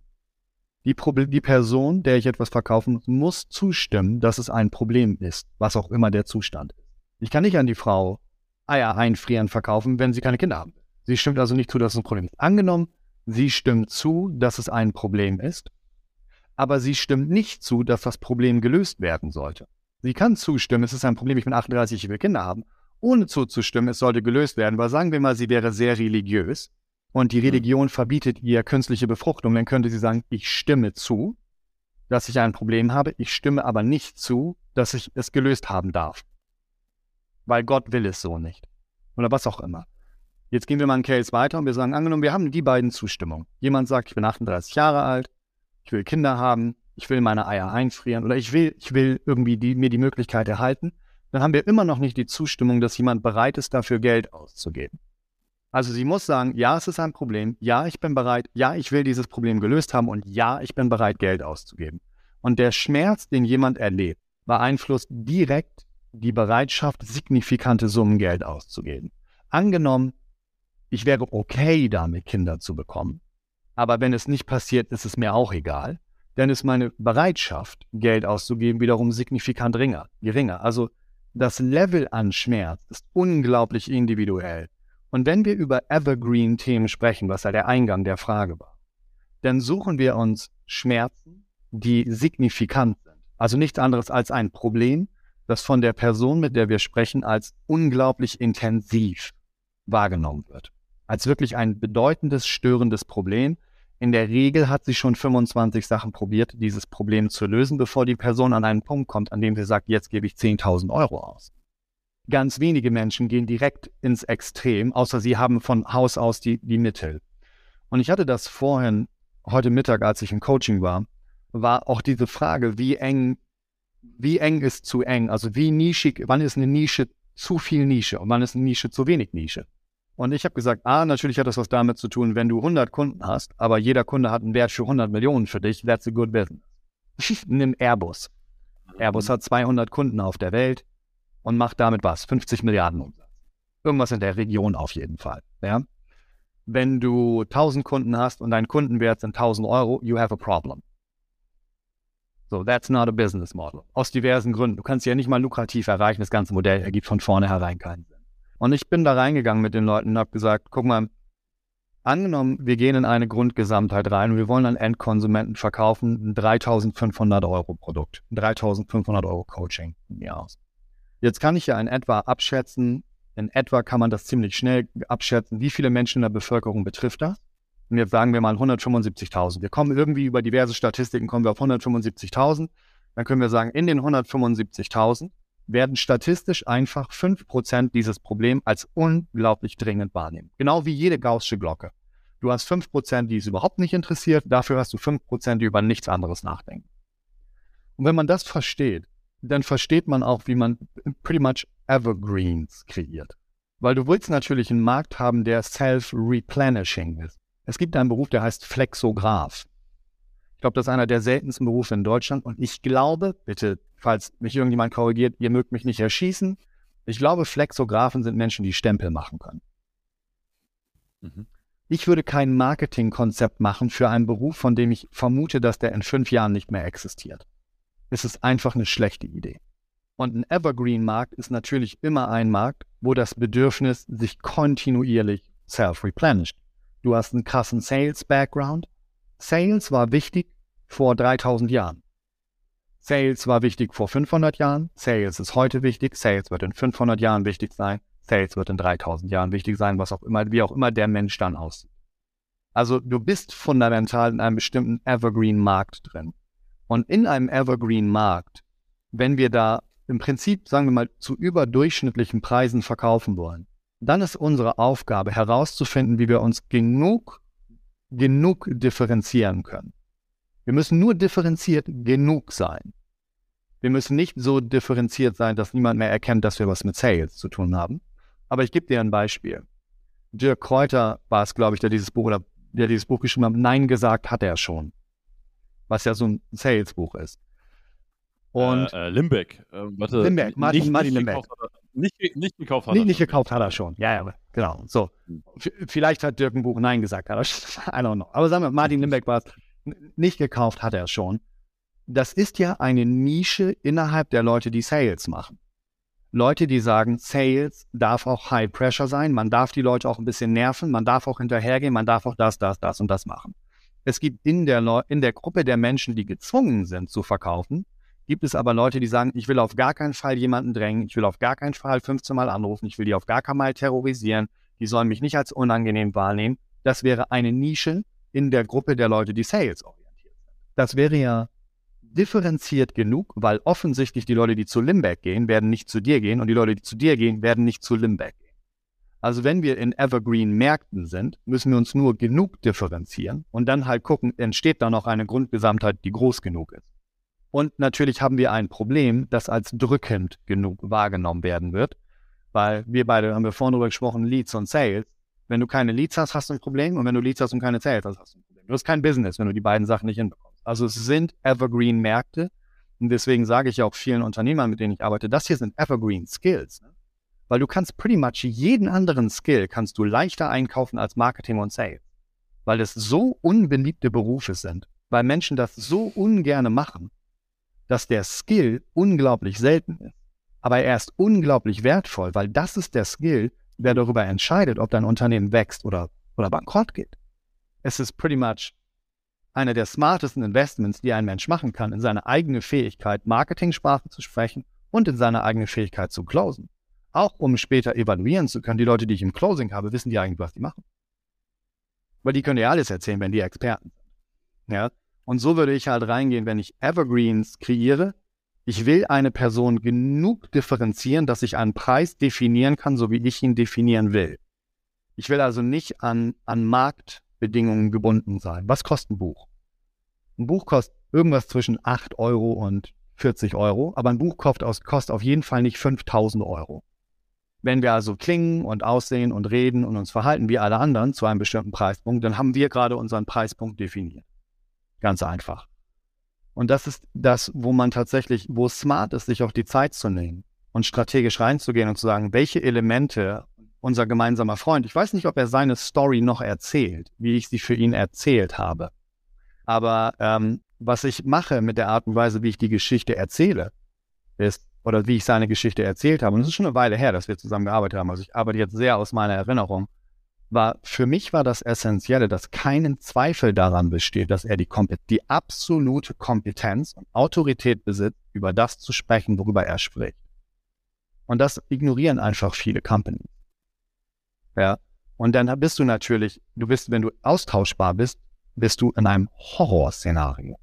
Die, Problem, die Person, der ich etwas verkaufen muss, muss zustimmen, dass es ein Problem ist, was auch immer der Zustand ist. Ich kann nicht an die Frau Eier einfrieren verkaufen, wenn sie keine Kinder haben. Sie stimmt also nicht zu, dass es ein Problem ist. Angenommen, sie stimmt zu, dass es ein Problem ist, aber sie stimmt nicht zu, dass das Problem gelöst werden sollte. Sie kann zustimmen, es ist ein Problem, ich bin 38, ich will Kinder haben, ohne zuzustimmen, es sollte gelöst werden, weil sagen wir mal, sie wäre sehr religiös und die mhm. Religion verbietet ihr künstliche Befruchtung, dann könnte sie sagen, ich stimme zu, dass ich ein Problem habe, ich stimme aber nicht zu, dass ich es gelöst haben darf. Weil Gott will es so nicht. Oder was auch immer. Jetzt gehen wir mal einen Case weiter und wir sagen, angenommen, wir haben die beiden Zustimmungen. Jemand sagt, ich bin 38 Jahre alt, ich will Kinder haben, ich will meine Eier einfrieren oder ich will, ich will irgendwie die, mir die Möglichkeit erhalten. Dann haben wir immer noch nicht die Zustimmung, dass jemand bereit ist, dafür Geld auszugeben. Also sie muss sagen, ja, es ist ein Problem, ja, ich bin bereit, ja, ich will dieses Problem gelöst haben und ja, ich bin bereit, Geld auszugeben. Und der Schmerz, den jemand erlebt, beeinflusst direkt die Bereitschaft, signifikante Summen Geld auszugeben. Angenommen, ich wäre okay damit, Kinder zu bekommen. Aber wenn es nicht passiert, ist es mir auch egal. Dann ist meine Bereitschaft, Geld auszugeben, wiederum signifikant geringer. Also das Level an Schmerz ist unglaublich individuell. Und wenn wir über Evergreen-Themen sprechen, was ja der Eingang der Frage war, dann suchen wir uns Schmerzen, die signifikant sind. Also nichts anderes als ein Problem, das von der Person, mit der wir sprechen, als unglaublich intensiv wahrgenommen wird. Als wirklich ein bedeutendes, störendes Problem. In der Regel hat sie schon 25 Sachen probiert, dieses Problem zu lösen, bevor die Person an einen Punkt kommt, an dem sie sagt, jetzt gebe ich 10.000 Euro aus. Ganz wenige Menschen gehen direkt ins Extrem, außer sie haben von Haus aus die, die Mittel. Und ich hatte das vorhin, heute Mittag, als ich im Coaching war, war auch diese Frage, wie eng, wie eng ist zu eng? Also wie nischig, wann ist eine Nische zu viel Nische und wann ist eine Nische zu wenig Nische? Und ich habe gesagt, ah, natürlich hat das was damit zu tun, wenn du 100 Kunden hast, aber jeder Kunde hat einen Wert für 100 Millionen für dich, that's a good business. Nimm Airbus. Airbus hat 200 Kunden auf der Welt und macht damit was? 50 Milliarden Umsatz. Irgendwas in der Region auf jeden Fall. Ja? Wenn du 1000 Kunden hast und dein Kundenwert sind 1000 Euro, you have a problem. So, that's not a business model. Aus diversen Gründen. Du kannst ja nicht mal lukrativ erreichen. Das ganze Modell ergibt von vornherein keinen. Und ich bin da reingegangen mit den Leuten und habe gesagt, guck mal, angenommen, wir gehen in eine Grundgesamtheit rein und wir wollen an Endkonsumenten verkaufen ein 3500 Euro Produkt, ein 3500 Euro Coaching Jahr aus. Jetzt kann ich ja in etwa abschätzen, in etwa kann man das ziemlich schnell abschätzen, wie viele Menschen in der Bevölkerung betrifft das. Und jetzt sagen wir mal 175.000. Wir kommen irgendwie über diverse Statistiken, kommen wir auf 175.000. Dann können wir sagen, in den 175.000 werden statistisch einfach 5% dieses Problem als unglaublich dringend wahrnehmen. Genau wie jede gaußsche Glocke. Du hast 5%, die es überhaupt nicht interessiert, dafür hast du 5%, die über nichts anderes nachdenken. Und wenn man das versteht, dann versteht man auch, wie man pretty much Evergreens kreiert. Weil du willst natürlich einen Markt haben, der self-replenishing ist. Es gibt einen Beruf, der heißt Flexograph. Ich glaube, das ist einer der seltensten Berufe in Deutschland. Und ich glaube, bitte, falls mich irgendjemand korrigiert, ihr mögt mich nicht erschießen. Ich glaube, Flexographen sind Menschen, die Stempel machen können. Mhm. Ich würde kein Marketingkonzept machen für einen Beruf, von dem ich vermute, dass der in fünf Jahren nicht mehr existiert. Es ist einfach eine schlechte Idee. Und ein Evergreen-Markt ist natürlich immer ein Markt, wo das Bedürfnis sich kontinuierlich self-replenished. Du hast einen krassen Sales-Background. Sales war wichtig vor 3000 Jahren. Sales war wichtig vor 500 Jahren. Sales ist heute wichtig. Sales wird in 500 Jahren wichtig sein. Sales wird in 3000 Jahren wichtig sein, was auch immer, wie auch immer der Mensch dann aussieht. Also du bist fundamental in einem bestimmten Evergreen-Markt drin. Und in einem Evergreen-Markt, wenn wir da im Prinzip, sagen wir mal, zu überdurchschnittlichen Preisen verkaufen wollen, dann ist unsere Aufgabe herauszufinden, wie wir uns genug, genug differenzieren können. Wir müssen nur differenziert genug sein. Wir müssen nicht so differenziert sein, dass niemand mehr erkennt, dass wir was mit Sales zu tun haben. Aber ich gebe dir ein Beispiel. Dirk Kräuter war es, glaube ich, der dieses Buch oder der dieses Buch geschrieben hat. Nein gesagt hat er schon. Was ja so ein Sales-Buch ist. Und äh, äh, Limbeck. Äh, warte, Limbeck, Martin, nicht, Martin nicht Limbeck. Gekauft nicht, nicht, gekauft hat er nicht gekauft hat er schon. Ja, ja, genau. So. Hm. vielleicht hat Dirk ein Buch Nein gesagt, aber I don't know. Aber sagen wir, Martin Limbeck war es. Nicht gekauft hat er schon. Das ist ja eine Nische innerhalb der Leute, die Sales machen. Leute, die sagen, Sales darf auch High Pressure sein, man darf die Leute auch ein bisschen nerven, man darf auch hinterhergehen, man darf auch das, das, das und das machen. Es gibt in der, Leu in der Gruppe der Menschen, die gezwungen sind zu verkaufen, gibt es aber Leute, die sagen, ich will auf gar keinen Fall jemanden drängen, ich will auf gar keinen Fall 15 Mal anrufen, ich will die auf gar keinen Fall terrorisieren, die sollen mich nicht als unangenehm wahrnehmen. Das wäre eine Nische in der Gruppe der Leute, die Sales orientiert sind. Das wäre ja differenziert genug, weil offensichtlich die Leute, die zu Limbeck gehen, werden nicht zu dir gehen und die Leute, die zu dir gehen, werden nicht zu Limbeck gehen. Also wenn wir in Evergreen-Märkten sind, müssen wir uns nur genug differenzieren und dann halt gucken, entsteht da noch eine Grundgesamtheit, die groß genug ist. Und natürlich haben wir ein Problem, das als drückend genug wahrgenommen werden wird, weil wir beide haben wir vorhin darüber gesprochen, Leads und Sales. Wenn du keine Leads hast, hast du ein Problem und wenn du Leads hast und keine Sales hast, hast du ein Problem. Du hast kein Business, wenn du die beiden Sachen nicht hinbekommst. Also es sind Evergreen-Märkte. Und deswegen sage ich auch vielen Unternehmern, mit denen ich arbeite, das hier sind Evergreen Skills. Ne? Weil du kannst pretty much jeden anderen Skill kannst du leichter einkaufen als Marketing und Sales. Weil es so unbeliebte Berufe sind. Weil Menschen das so ungerne machen, dass der Skill unglaublich selten ist. Aber er ist unglaublich wertvoll, weil das ist der Skill, der darüber entscheidet, ob dein Unternehmen wächst oder, oder bankrott geht. Es ist pretty much einer der smartesten Investments, die ein Mensch machen kann, in seine eigene Fähigkeit, Marketingsprache zu sprechen und in seine eigene Fähigkeit zu closen. Auch um später evaluieren zu können, die Leute, die ich im Closing habe, wissen die eigentlich, was die machen. Weil die können dir alles erzählen, wenn die Experten sind. Ja? Und so würde ich halt reingehen, wenn ich Evergreens kreiere. Ich will eine Person genug differenzieren, dass ich einen Preis definieren kann, so wie ich ihn definieren will. Ich will also nicht an, an Marktbedingungen gebunden sein. Was kostet ein Buch? Ein Buch kostet irgendwas zwischen 8 Euro und 40 Euro, aber ein Buch kostet auf jeden Fall nicht 5000 Euro. Wenn wir also klingen und aussehen und reden und uns verhalten wie alle anderen zu einem bestimmten Preispunkt, dann haben wir gerade unseren Preispunkt definiert. Ganz einfach. Und das ist das, wo man tatsächlich, wo es smart ist, sich auch die Zeit zu nehmen und strategisch reinzugehen und zu sagen, welche Elemente unser gemeinsamer Freund, ich weiß nicht, ob er seine Story noch erzählt, wie ich sie für ihn erzählt habe. Aber ähm, was ich mache mit der Art und Weise, wie ich die Geschichte erzähle, ist, oder wie ich seine Geschichte erzählt habe, und es ist schon eine Weile her, dass wir zusammen gearbeitet haben, also ich arbeite jetzt sehr aus meiner Erinnerung, war, für mich war das Essentielle, dass keinen Zweifel daran besteht, dass er die, die absolute Kompetenz und Autorität besitzt, über das zu sprechen, worüber er spricht. Und das ignorieren einfach viele Companies. Ja. Und dann bist du natürlich, du bist, wenn du austauschbar bist, bist du in einem Horrorszenario.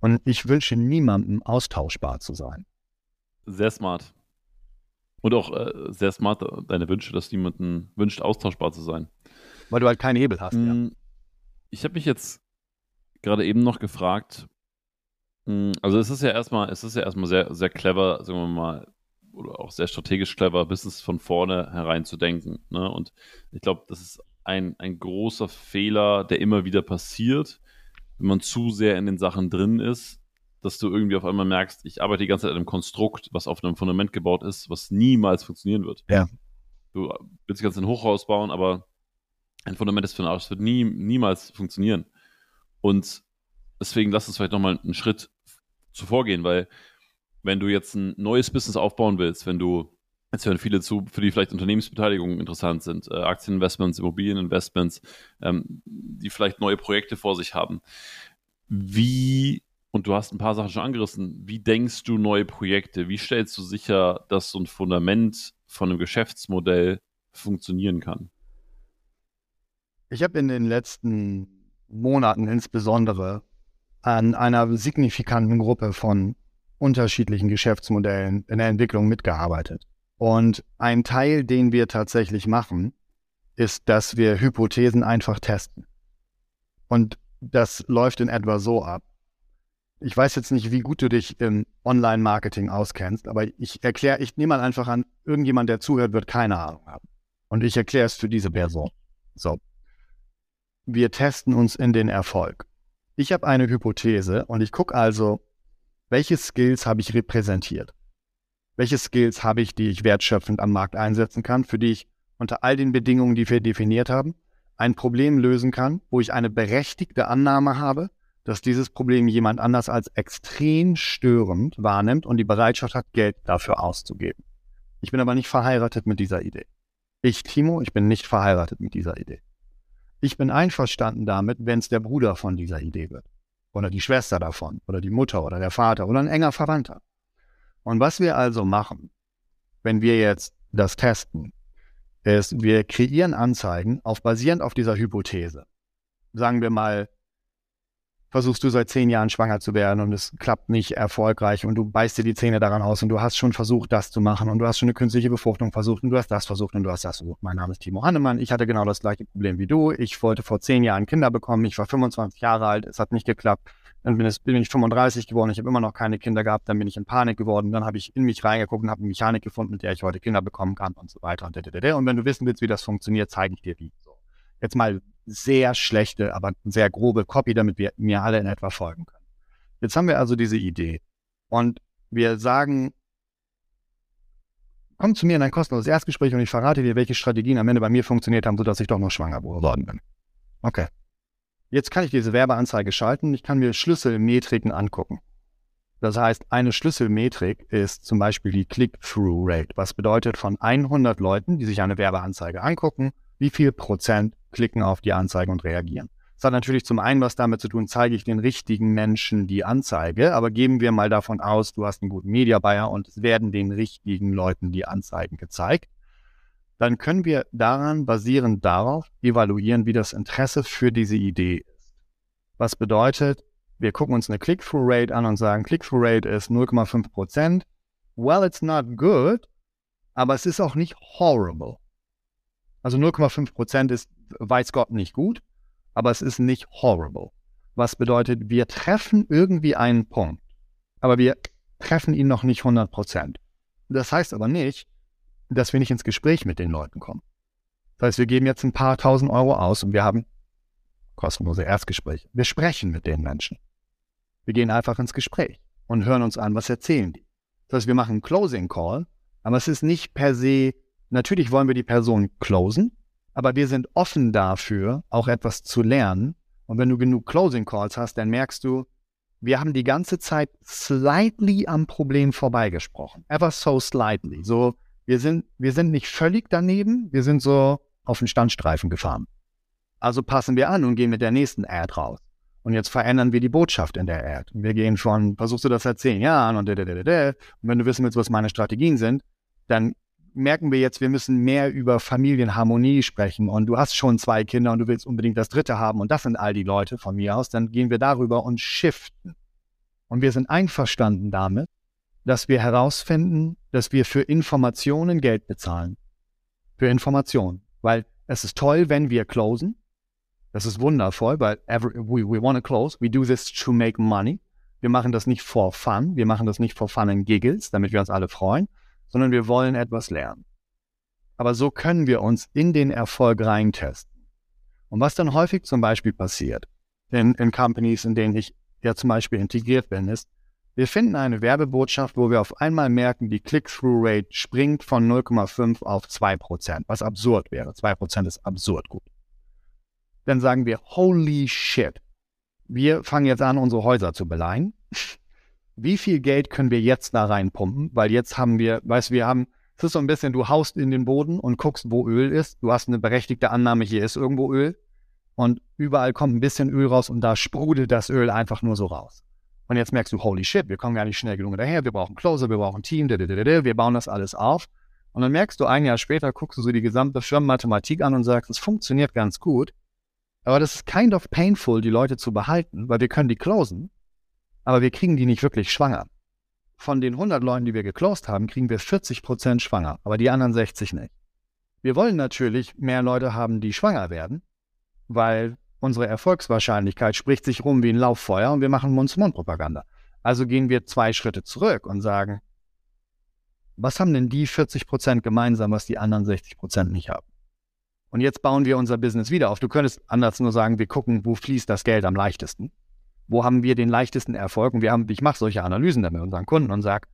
Und ich wünsche niemandem austauschbar zu sein. Sehr smart. Und auch äh, sehr smart deine Wünsche, dass niemanden wünscht, austauschbar zu sein. Weil du halt keinen Hebel hast, mm, ja. Ich habe mich jetzt gerade eben noch gefragt, mm, also es ist ja erstmal, es ist ja erstmal sehr, sehr clever, sagen wir mal, oder auch sehr strategisch clever, Business von vorne herein zu denken. Ne? Und ich glaube, das ist ein, ein großer Fehler, der immer wieder passiert, wenn man zu sehr in den Sachen drin ist, dass du irgendwie auf einmal merkst, ich arbeite die ganze Zeit an einem Konstrukt, was auf einem Fundament gebaut ist, was niemals funktionieren wird. Ja. Du willst ganz ein Hochhaus bauen, aber ein Fundament ist für den Arsch, das wird nie, niemals funktionieren. Und deswegen lass uns vielleicht nochmal einen Schritt zuvor gehen, weil wenn du jetzt ein neues Business aufbauen willst, wenn du Jetzt hören viele zu, für die vielleicht Unternehmensbeteiligungen interessant sind, äh, Aktieninvestments, Immobilieninvestments, ähm, die vielleicht neue Projekte vor sich haben. Wie, und du hast ein paar Sachen schon angerissen, wie denkst du neue Projekte? Wie stellst du sicher, dass so ein Fundament von einem Geschäftsmodell funktionieren kann? Ich habe in den letzten Monaten insbesondere an einer signifikanten Gruppe von unterschiedlichen Geschäftsmodellen in der Entwicklung mitgearbeitet. Und ein Teil, den wir tatsächlich machen, ist, dass wir Hypothesen einfach testen. Und das läuft in etwa so ab. Ich weiß jetzt nicht, wie gut du dich im Online-Marketing auskennst, aber ich erkläre, ich nehme mal einfach an, irgendjemand, der zuhört, wird keine Ahnung haben. Und ich erkläre es für diese Person. So. Wir testen uns in den Erfolg. Ich habe eine Hypothese und ich gucke also, welche Skills habe ich repräsentiert? welche Skills habe ich, die ich wertschöpfend am Markt einsetzen kann, für die ich unter all den Bedingungen, die wir definiert haben, ein Problem lösen kann, wo ich eine berechtigte Annahme habe, dass dieses Problem jemand anders als extrem störend wahrnimmt und die Bereitschaft hat, Geld dafür auszugeben. Ich bin aber nicht verheiratet mit dieser Idee. Ich, Timo, ich bin nicht verheiratet mit dieser Idee. Ich bin einverstanden damit, wenn es der Bruder von dieser Idee wird. Oder die Schwester davon. Oder die Mutter oder der Vater oder ein enger Verwandter. Und was wir also machen, wenn wir jetzt das testen, ist, wir kreieren Anzeigen auf basierend auf dieser Hypothese. Sagen wir mal, versuchst du seit zehn Jahren schwanger zu werden und es klappt nicht erfolgreich und du beißt dir die Zähne daran aus und du hast schon versucht, das zu machen und du hast schon eine künstliche Befruchtung versucht und du hast das versucht und du hast das versucht. Mein Name ist Timo Hannemann. Ich hatte genau das gleiche Problem wie du. Ich wollte vor zehn Jahren Kinder bekommen. Ich war 25 Jahre alt. Es hat nicht geklappt. Dann bin ich 35 geworden, ich habe immer noch keine Kinder gehabt, dann bin ich in Panik geworden, dann habe ich in mich reingeguckt und habe eine Mechanik gefunden, mit der ich heute Kinder bekommen kann und so weiter. Und, und wenn du wissen willst, wie das funktioniert, zeige ich dir wie. So. Jetzt mal sehr schlechte, aber sehr grobe Copy, damit wir mir alle in etwa folgen können. Jetzt haben wir also diese Idee und wir sagen, komm zu mir in ein kostenloses Erstgespräch und ich verrate dir, welche Strategien am Ende bei mir funktioniert haben, sodass ich doch noch schwanger geworden bin. Okay. Jetzt kann ich diese Werbeanzeige schalten. Ich kann mir Schlüsselmetriken angucken. Das heißt, eine Schlüsselmetrik ist zum Beispiel die Click-Through-Rate, was bedeutet von 100 Leuten, die sich eine Werbeanzeige angucken, wie viel Prozent klicken auf die Anzeige und reagieren. Das hat natürlich zum einen was damit zu tun, zeige ich den richtigen Menschen die Anzeige, aber geben wir mal davon aus, du hast einen guten Media Buyer und es werden den richtigen Leuten die Anzeigen gezeigt dann können wir daran, basierend darauf, evaluieren, wie das Interesse für diese Idee ist. Was bedeutet, wir gucken uns eine Click-Through-Rate an und sagen, Click-Through-Rate ist 0,5 Prozent. Well, it's not good, aber es ist auch nicht horrible. Also 0,5 Prozent ist, weiß Gott, nicht gut, aber es ist nicht horrible. Was bedeutet, wir treffen irgendwie einen Punkt, aber wir treffen ihn noch nicht 100 Prozent. Das heißt aber nicht, dass wir nicht ins Gespräch mit den Leuten kommen. Das heißt, wir geben jetzt ein paar tausend Euro aus und wir haben kostenlose Erstgespräche. Wir sprechen mit den Menschen. Wir gehen einfach ins Gespräch und hören uns an, was erzählen die. Das heißt, wir machen einen Closing Call, aber es ist nicht per se, natürlich wollen wir die Person closen, aber wir sind offen dafür, auch etwas zu lernen. Und wenn du genug Closing Calls hast, dann merkst du, wir haben die ganze Zeit slightly am Problem vorbeigesprochen. Ever so slightly. So, wir sind, wir sind nicht völlig daneben, wir sind so auf den Standstreifen gefahren. Also passen wir an und gehen mit der nächsten Ad raus. Und jetzt verändern wir die Botschaft in der Ad. Wir gehen von, versuchst du das seit zehn Jahren und, und wenn du wissen willst, was meine Strategien sind, dann merken wir jetzt, wir müssen mehr über Familienharmonie sprechen und du hast schon zwei Kinder und du willst unbedingt das dritte haben und das sind all die Leute von mir aus, dann gehen wir darüber und shiften. Und wir sind einverstanden damit, dass wir herausfinden, dass wir für Informationen Geld bezahlen. Für Informationen. Weil es ist toll, wenn wir closen. Das ist wundervoll, weil every, we, we want to close. We do this to make money. Wir machen das nicht for fun. Wir machen das nicht for fun and giggles, damit wir uns alle freuen, sondern wir wollen etwas lernen. Aber so können wir uns in den Erfolg reintesten. Und was dann häufig zum Beispiel passiert in, in Companies, in denen ich ja zum Beispiel integriert bin, ist, wir finden eine Werbebotschaft, wo wir auf einmal merken, die Click-Through-Rate springt von 0,5 auf 2%, was absurd wäre. 2% ist absurd gut. Dann sagen wir, holy shit, wir fangen jetzt an, unsere Häuser zu beleihen wie viel Geld können wir jetzt da reinpumpen? Weil jetzt haben wir, weißt du, wir haben, es ist so ein bisschen, du haust in den Boden und guckst, wo Öl ist. Du hast eine berechtigte Annahme, hier ist irgendwo Öl. Und überall kommt ein bisschen Öl raus und da sprudelt das Öl einfach nur so raus. Und jetzt merkst du, holy shit, wir kommen gar nicht schnell genug daher, wir brauchen Closer, wir brauchen Team, wir bauen das alles auf. Und dann merkst du, ein Jahr später guckst du so die gesamte Firmenmathematik an und sagst, es funktioniert ganz gut. Aber das ist kind of painful, die Leute zu behalten, weil wir können die closen, aber wir kriegen die nicht wirklich schwanger. Von den 100 Leuten, die wir geclosed haben, kriegen wir 40 Prozent schwanger, aber die anderen 60 nicht. Wir wollen natürlich mehr Leute haben, die schwanger werden, weil unsere Erfolgswahrscheinlichkeit spricht sich rum wie ein Lauffeuer und wir machen Mund-zu-Mund-Propaganda. Also gehen wir zwei Schritte zurück und sagen, was haben denn die 40 Prozent gemeinsam, was die anderen 60 Prozent nicht haben? Und jetzt bauen wir unser Business wieder auf. Du könntest anders nur sagen, wir gucken, wo fließt das Geld am leichtesten wo haben wir den leichtesten Erfolg? Und wir haben, ich mache solche Analysen dann mit unseren Kunden und sage,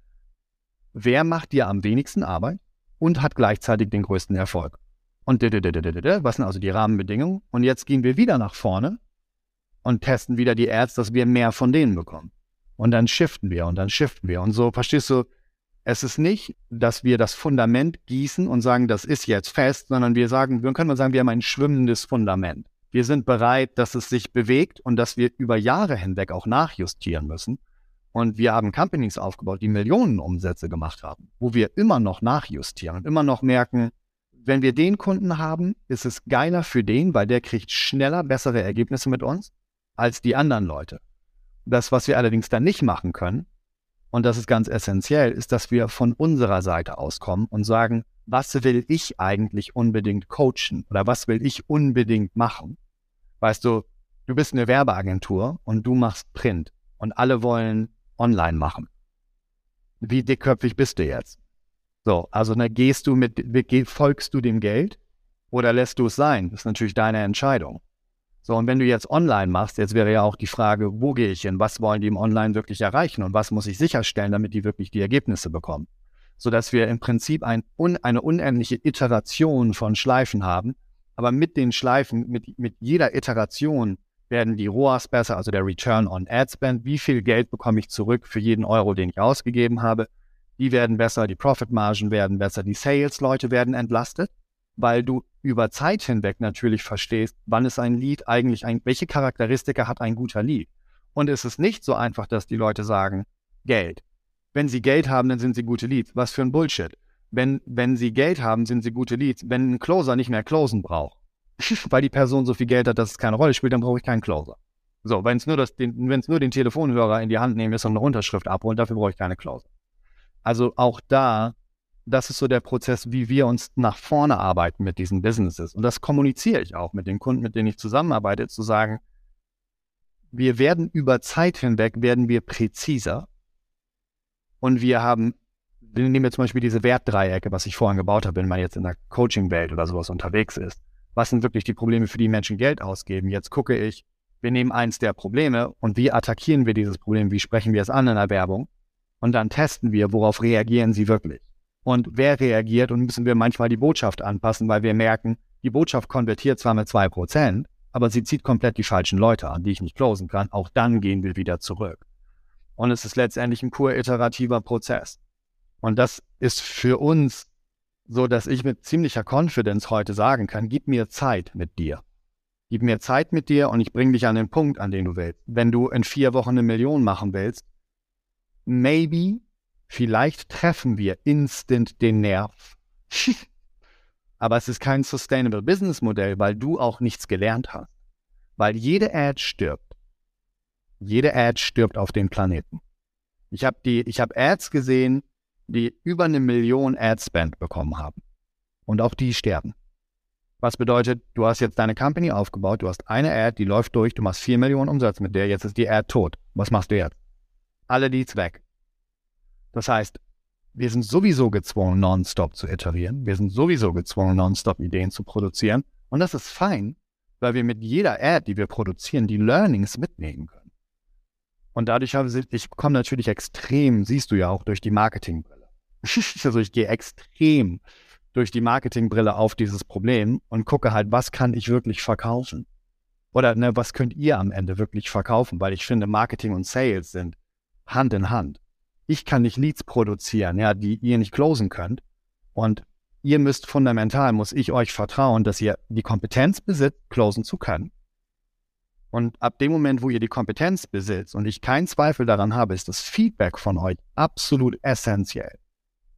wer macht dir am wenigsten Arbeit und hat gleichzeitig den größten Erfolg? Und was sind also die Rahmenbedingungen? Und jetzt gehen wir wieder nach vorne und testen wieder die Ads, dass wir mehr von denen bekommen. Und dann shiften wir und dann shiften wir. Und so, verstehst du, es ist nicht, dass wir das Fundament gießen und sagen, das ist jetzt fest, sondern wir sagen, wir können sagen, wir haben ein schwimmendes Fundament. Wir sind bereit, dass es sich bewegt und dass wir über Jahre hinweg auch nachjustieren müssen. Und wir haben Companies aufgebaut, die Millionen Umsätze gemacht haben, wo wir immer noch nachjustieren und immer noch merken, wenn wir den Kunden haben, ist es geiler für den, weil der kriegt schneller bessere Ergebnisse mit uns als die anderen Leute. Das, was wir allerdings dann nicht machen können, und das ist ganz essentiell, ist, dass wir von unserer Seite auskommen und sagen, was will ich eigentlich unbedingt coachen oder was will ich unbedingt machen? Weißt du, du bist eine Werbeagentur und du machst Print und alle wollen online machen. Wie dickköpfig bist du jetzt? So, also ne, gehst du mit, folgst du dem Geld oder lässt du es sein? Das ist natürlich deine Entscheidung. So, und wenn du jetzt online machst, jetzt wäre ja auch die Frage, wo gehe ich hin? Was wollen die im Online wirklich erreichen? Und was muss ich sicherstellen, damit die wirklich die Ergebnisse bekommen? Sodass wir im Prinzip ein, eine unendliche Iteration von Schleifen haben, aber mit den Schleifen, mit, mit jeder Iteration werden die ROAS besser, also der Return on Ad Spend. Wie viel Geld bekomme ich zurück für jeden Euro, den ich ausgegeben habe? Die werden besser, die Profitmargen werden besser, die Sales-Leute werden entlastet, weil du über Zeit hinweg natürlich verstehst, wann ist ein Lead eigentlich ein, welche Charakteristika hat ein guter Lead? Und es ist nicht so einfach, dass die Leute sagen, Geld. Wenn sie Geld haben, dann sind sie gute Leads. Was für ein Bullshit wenn, wenn sie Geld haben, sind sie gute Leads. Wenn ein Closer nicht mehr closen braucht, weil die Person so viel Geld hat, dass es keine Rolle spielt, dann brauche ich keinen Closer. So, wenn es nur, den, nur den Telefonhörer in die Hand nehmen ist und eine Unterschrift abholen, dafür brauche ich keine Closer. Also auch da, das ist so der Prozess, wie wir uns nach vorne arbeiten mit diesen Businesses. Und das kommuniziere ich auch mit den Kunden, mit denen ich zusammenarbeite, zu sagen, wir werden über Zeit hinweg, werden wir präziser und wir haben wir nehmen jetzt zum Beispiel diese Wertdreiecke, was ich vorhin gebaut habe, wenn man jetzt in der Coaching-Welt oder sowas unterwegs ist. Was sind wirklich die Probleme, für die Menschen Geld ausgeben? Jetzt gucke ich, wir nehmen eins der Probleme und wie attackieren wir dieses Problem? Wie sprechen wir es an in der Werbung? Und dann testen wir, worauf reagieren sie wirklich? Und wer reagiert? Und müssen wir manchmal die Botschaft anpassen, weil wir merken, die Botschaft konvertiert zwar mit zwei Prozent, aber sie zieht komplett die falschen Leute an, die ich nicht closen kann. Auch dann gehen wir wieder zurück. Und es ist letztendlich ein pur iterativer Prozess. Und das ist für uns so, dass ich mit ziemlicher Confidence heute sagen kann, gib mir Zeit mit dir. Gib mir Zeit mit dir und ich bringe dich an den Punkt, an den du willst. Wenn du in vier Wochen eine Million machen willst, maybe, vielleicht treffen wir instant den Nerv. Aber es ist kein Sustainable Business Modell, weil du auch nichts gelernt hast. Weil jede Ad stirbt. Jede Ad stirbt auf dem Planeten. Ich habe die, ich habe Ads gesehen, die über eine Million Ad-Spend bekommen haben. Und auch die sterben. Was bedeutet, du hast jetzt deine Company aufgebaut, du hast eine Ad, die läuft durch, du machst 4 Millionen Umsatz mit der, jetzt ist die Ad tot. Was machst du jetzt? Alle Leads weg. Das heißt, wir sind sowieso gezwungen, nonstop zu iterieren. Wir sind sowieso gezwungen, nonstop Ideen zu produzieren. Und das ist fein, weil wir mit jeder Ad, die wir produzieren, die Learnings mitnehmen können. Und dadurch habe ich, ich komme natürlich extrem, siehst du ja auch durch die Marketingbrille. also ich gehe extrem durch die Marketingbrille auf dieses Problem und gucke halt, was kann ich wirklich verkaufen? Oder ne, was könnt ihr am Ende wirklich verkaufen? Weil ich finde, Marketing und Sales sind Hand in Hand. Ich kann nicht Leads produzieren, ja, die ihr nicht closen könnt. Und ihr müsst fundamental, muss ich euch vertrauen, dass ihr die Kompetenz besitzt, closen zu können. Und ab dem Moment, wo ihr die Kompetenz besitzt und ich keinen Zweifel daran habe, ist das Feedback von euch absolut essentiell.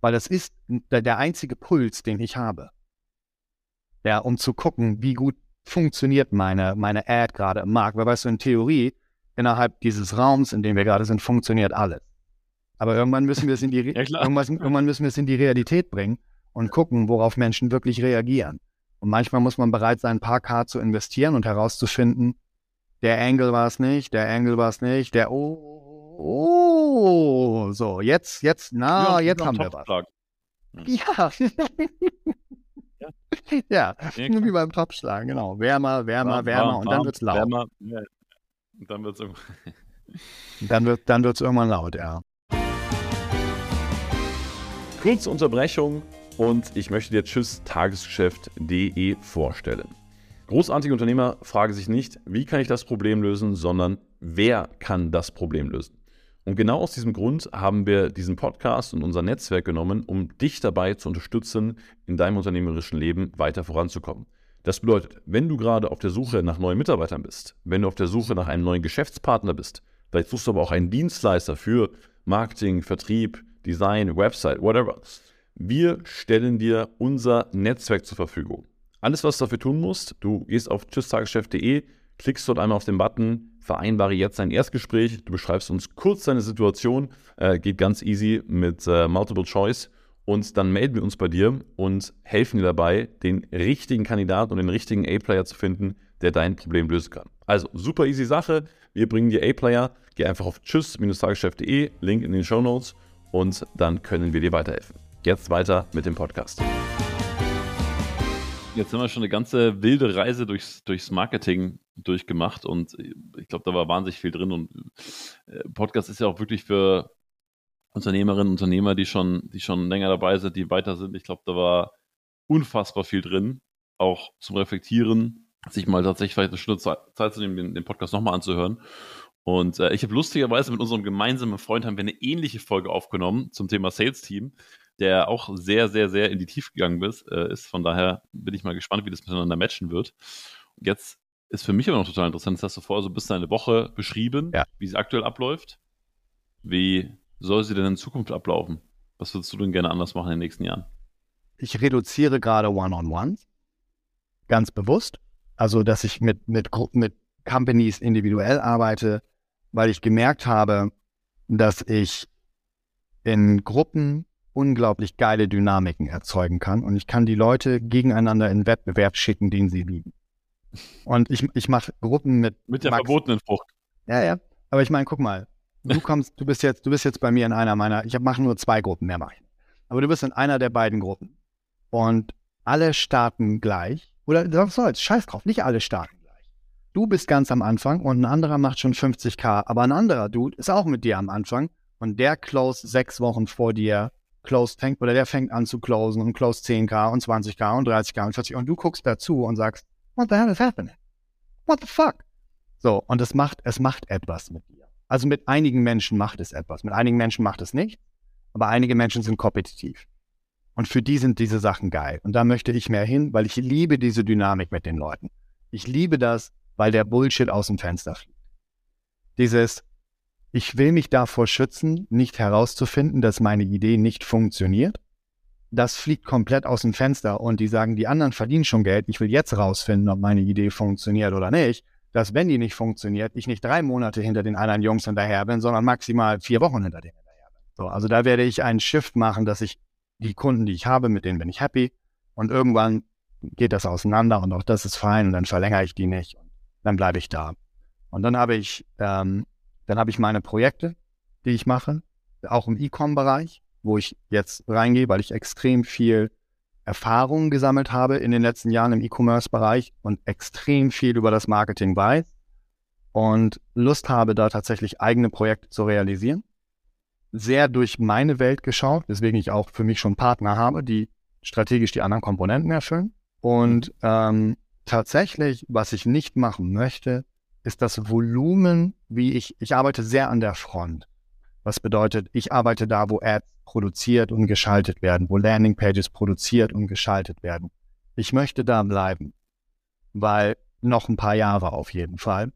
Weil das ist der einzige Puls, den ich habe. Ja, um zu gucken, wie gut funktioniert meine, meine Ad gerade im Markt. Weil weißt du, in Theorie, innerhalb dieses Raums, in dem wir gerade sind, funktioniert alles. Aber irgendwann müssen wir es in die, ja, irgendwann, irgendwann müssen wir es in die Realität bringen und gucken, worauf Menschen wirklich reagieren. Und manchmal muss man bereit sein, ein paar K zu investieren und herauszufinden, der Angle war es nicht, der Angle war es nicht, der oh, oh, so, jetzt, jetzt, na, ja, jetzt haben wir was. Hm. Ja. ja. ja, wie beim Topschlagen, genau. Wärmer, wärmer, warm, wärmer warm, und dann wird es laut. Wärmer, ja. Und dann wird es irgendwann. dann wird dann wird's irgendwann laut, ja. Kurze Unterbrechung und ich möchte dir Tschüss Tagesgeschäft.de vorstellen. Großartige Unternehmer fragen sich nicht, wie kann ich das Problem lösen, sondern wer kann das Problem lösen. Und genau aus diesem Grund haben wir diesen Podcast und unser Netzwerk genommen, um dich dabei zu unterstützen, in deinem unternehmerischen Leben weiter voranzukommen. Das bedeutet, wenn du gerade auf der Suche nach neuen Mitarbeitern bist, wenn du auf der Suche nach einem neuen Geschäftspartner bist, vielleicht suchst du aber auch einen Dienstleister für Marketing, Vertrieb, Design, Website, whatever. Wir stellen dir unser Netzwerk zur Verfügung. Alles, was du dafür tun musst, du gehst auf tschüsstageschef.de, klickst dort einmal auf den Button, vereinbare jetzt ein Erstgespräch, du beschreibst uns kurz deine Situation, äh, geht ganz easy mit äh, Multiple Choice und dann melden wir uns bei dir und helfen dir dabei, den richtigen Kandidaten und den richtigen A-Player zu finden, der dein Problem lösen kann. Also super easy Sache, wir bringen dir A-Player, geh einfach auf tschüss-tageschef.de, Link in den Show Notes und dann können wir dir weiterhelfen. Jetzt weiter mit dem Podcast. Jetzt haben wir schon eine ganze wilde Reise durchs, durchs Marketing durchgemacht und ich glaube, da war wahnsinnig viel drin. Und äh, Podcast ist ja auch wirklich für Unternehmerinnen und Unternehmer, die schon, die schon länger dabei sind, die weiter sind. Ich glaube, da war unfassbar viel drin, auch zum Reflektieren, sich mal tatsächlich vielleicht eine Stunde Zeit zu nehmen, den, den Podcast nochmal anzuhören. Und äh, ich habe lustigerweise mit unserem gemeinsamen Freund haben wir eine ähnliche Folge aufgenommen zum Thema Sales Team der auch sehr, sehr, sehr in die Tiefe gegangen ist. Äh, ist. Von daher bin ich mal gespannt, wie das miteinander matchen wird. Jetzt ist für mich aber noch total interessant, das hast du vorher so bis eine Woche beschrieben, ja. wie sie aktuell abläuft. Wie soll sie denn in Zukunft ablaufen? Was würdest du denn gerne anders machen in den nächsten Jahren? Ich reduziere gerade One-on-Ones, ganz bewusst. Also, dass ich mit, mit, mit Companies individuell arbeite, weil ich gemerkt habe, dass ich in Gruppen unglaublich geile Dynamiken erzeugen kann. Und ich kann die Leute gegeneinander in Wettbewerb schicken, den sie lieben. Und ich, ich mache Gruppen mit. Mit der Max. verbotenen Frucht. Ja, ja. Aber ich meine, guck mal, du kommst, du bist jetzt, du bist jetzt bei mir in einer meiner, ich mache nur zwei Gruppen, mehr mache ich. Aber du bist in einer der beiden Gruppen. Und alle starten gleich. Oder was soll's, scheiß drauf, nicht alle starten gleich. Du bist ganz am Anfang und ein anderer macht schon 50k, aber ein anderer Dude ist auch mit dir am Anfang und der close sechs Wochen vor dir closed fängt, oder der fängt an zu closen und closed 10k und 20k und 30k und 40 und du guckst dazu und sagst, what the hell is happening? What the fuck? So, und es macht, es macht etwas mit dir. Also mit einigen Menschen macht es etwas, mit einigen Menschen macht es nicht, aber einige Menschen sind kompetitiv. Und für die sind diese Sachen geil. Und da möchte ich mehr hin, weil ich liebe diese Dynamik mit den Leuten. Ich liebe das, weil der Bullshit aus dem Fenster fliegt. Dieses, ich will mich davor schützen, nicht herauszufinden, dass meine Idee nicht funktioniert. Das fliegt komplett aus dem Fenster und die sagen, die anderen verdienen schon Geld. Ich will jetzt rausfinden, ob meine Idee funktioniert oder nicht. Dass, wenn die nicht funktioniert, ich nicht drei Monate hinter den anderen Jungs hinterher bin, sondern maximal vier Wochen hinter denen hinterher bin. So, also da werde ich einen Shift machen, dass ich die Kunden, die ich habe, mit denen bin ich happy. Und irgendwann geht das auseinander und auch das ist fein und dann verlängere ich die nicht und dann bleibe ich da. Und dann habe ich, ähm, dann habe ich meine Projekte, die ich mache, auch im E-Com-Bereich, wo ich jetzt reingehe, weil ich extrem viel Erfahrung gesammelt habe in den letzten Jahren im E-Commerce-Bereich und extrem viel über das Marketing weiß und Lust habe, da tatsächlich eigene Projekte zu realisieren. Sehr durch meine Welt geschaut, weswegen ich auch für mich schon Partner habe, die strategisch die anderen Komponenten erfüllen. Und ähm, tatsächlich, was ich nicht machen möchte, ist das Volumen, wie ich, ich arbeite sehr an der Front. Was bedeutet, ich arbeite da, wo Ads produziert und geschaltet werden, wo Landingpages produziert und geschaltet werden. Ich möchte da bleiben, weil noch ein paar Jahre auf jeden Fall,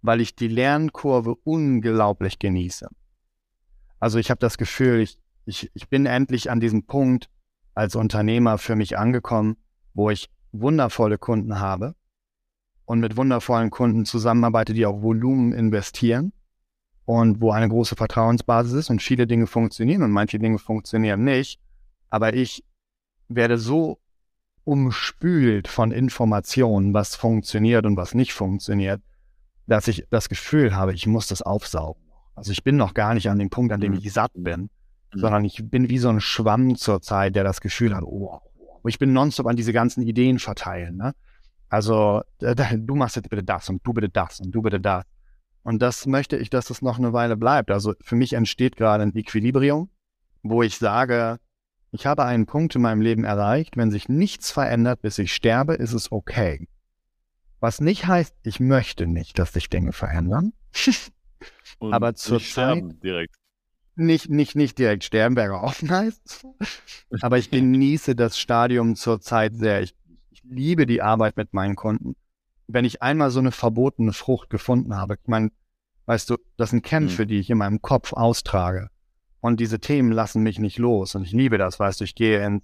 weil ich die Lernkurve unglaublich genieße. Also ich habe das Gefühl, ich, ich, ich bin endlich an diesem Punkt als Unternehmer für mich angekommen, wo ich wundervolle Kunden habe, und mit wundervollen Kunden zusammenarbeite, die auch Volumen investieren und wo eine große Vertrauensbasis ist und viele Dinge funktionieren und manche Dinge funktionieren nicht. Aber ich werde so umspült von Informationen, was funktioniert und was nicht funktioniert, dass ich das Gefühl habe, ich muss das aufsaugen. Also ich bin noch gar nicht an dem Punkt, an dem mhm. ich satt bin, mhm. sondern ich bin wie so ein Schwamm zur Zeit, der das Gefühl hat, oh, ich bin nonstop an diese ganzen Ideen verteilen. Ne? Also du machst jetzt bitte das und du bitte das und du bitte das. Und das möchte ich, dass es noch eine Weile bleibt. Also für mich entsteht gerade ein Equilibrium, wo ich sage, ich habe einen Punkt in meinem Leben erreicht, wenn sich nichts verändert, bis ich sterbe, ist es okay. Was nicht heißt, ich möchte nicht, dass sich Dinge verändern. Aber zur Zeit direkt. Nicht, nicht, nicht direkt sterben wäre auch nice. Aber ich genieße das Stadium zur Zeit sehr. Ich liebe die Arbeit mit meinen Kunden. Wenn ich einmal so eine verbotene Frucht gefunden habe, ich meine, weißt du, das sind Kämpfe, mhm. die ich in meinem Kopf austrage. Und diese Themen lassen mich nicht los. Und ich liebe das, weißt du, ich gehe in,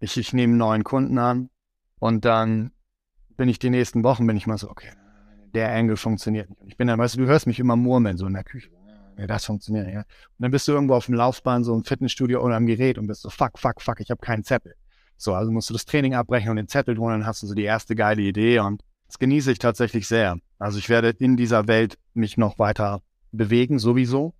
ich, ich nehme einen neuen Kunden an und dann bin ich die nächsten Wochen, bin ich mal so, okay, der Angle funktioniert nicht. Und ich bin dann, weißt du, du hörst mich immer murmeln, so in der Küche. Ja, das funktioniert, ja. Und dann bist du irgendwo auf dem Laufbahn, so im Fitnessstudio oder am Gerät und bist so, fuck, fuck, fuck, ich habe keinen Zettel. So, also musst du das Training abbrechen und den Zettel tun, dann hast du so die erste geile Idee und das genieße ich tatsächlich sehr. Also ich werde in dieser Welt mich noch weiter bewegen, sowieso.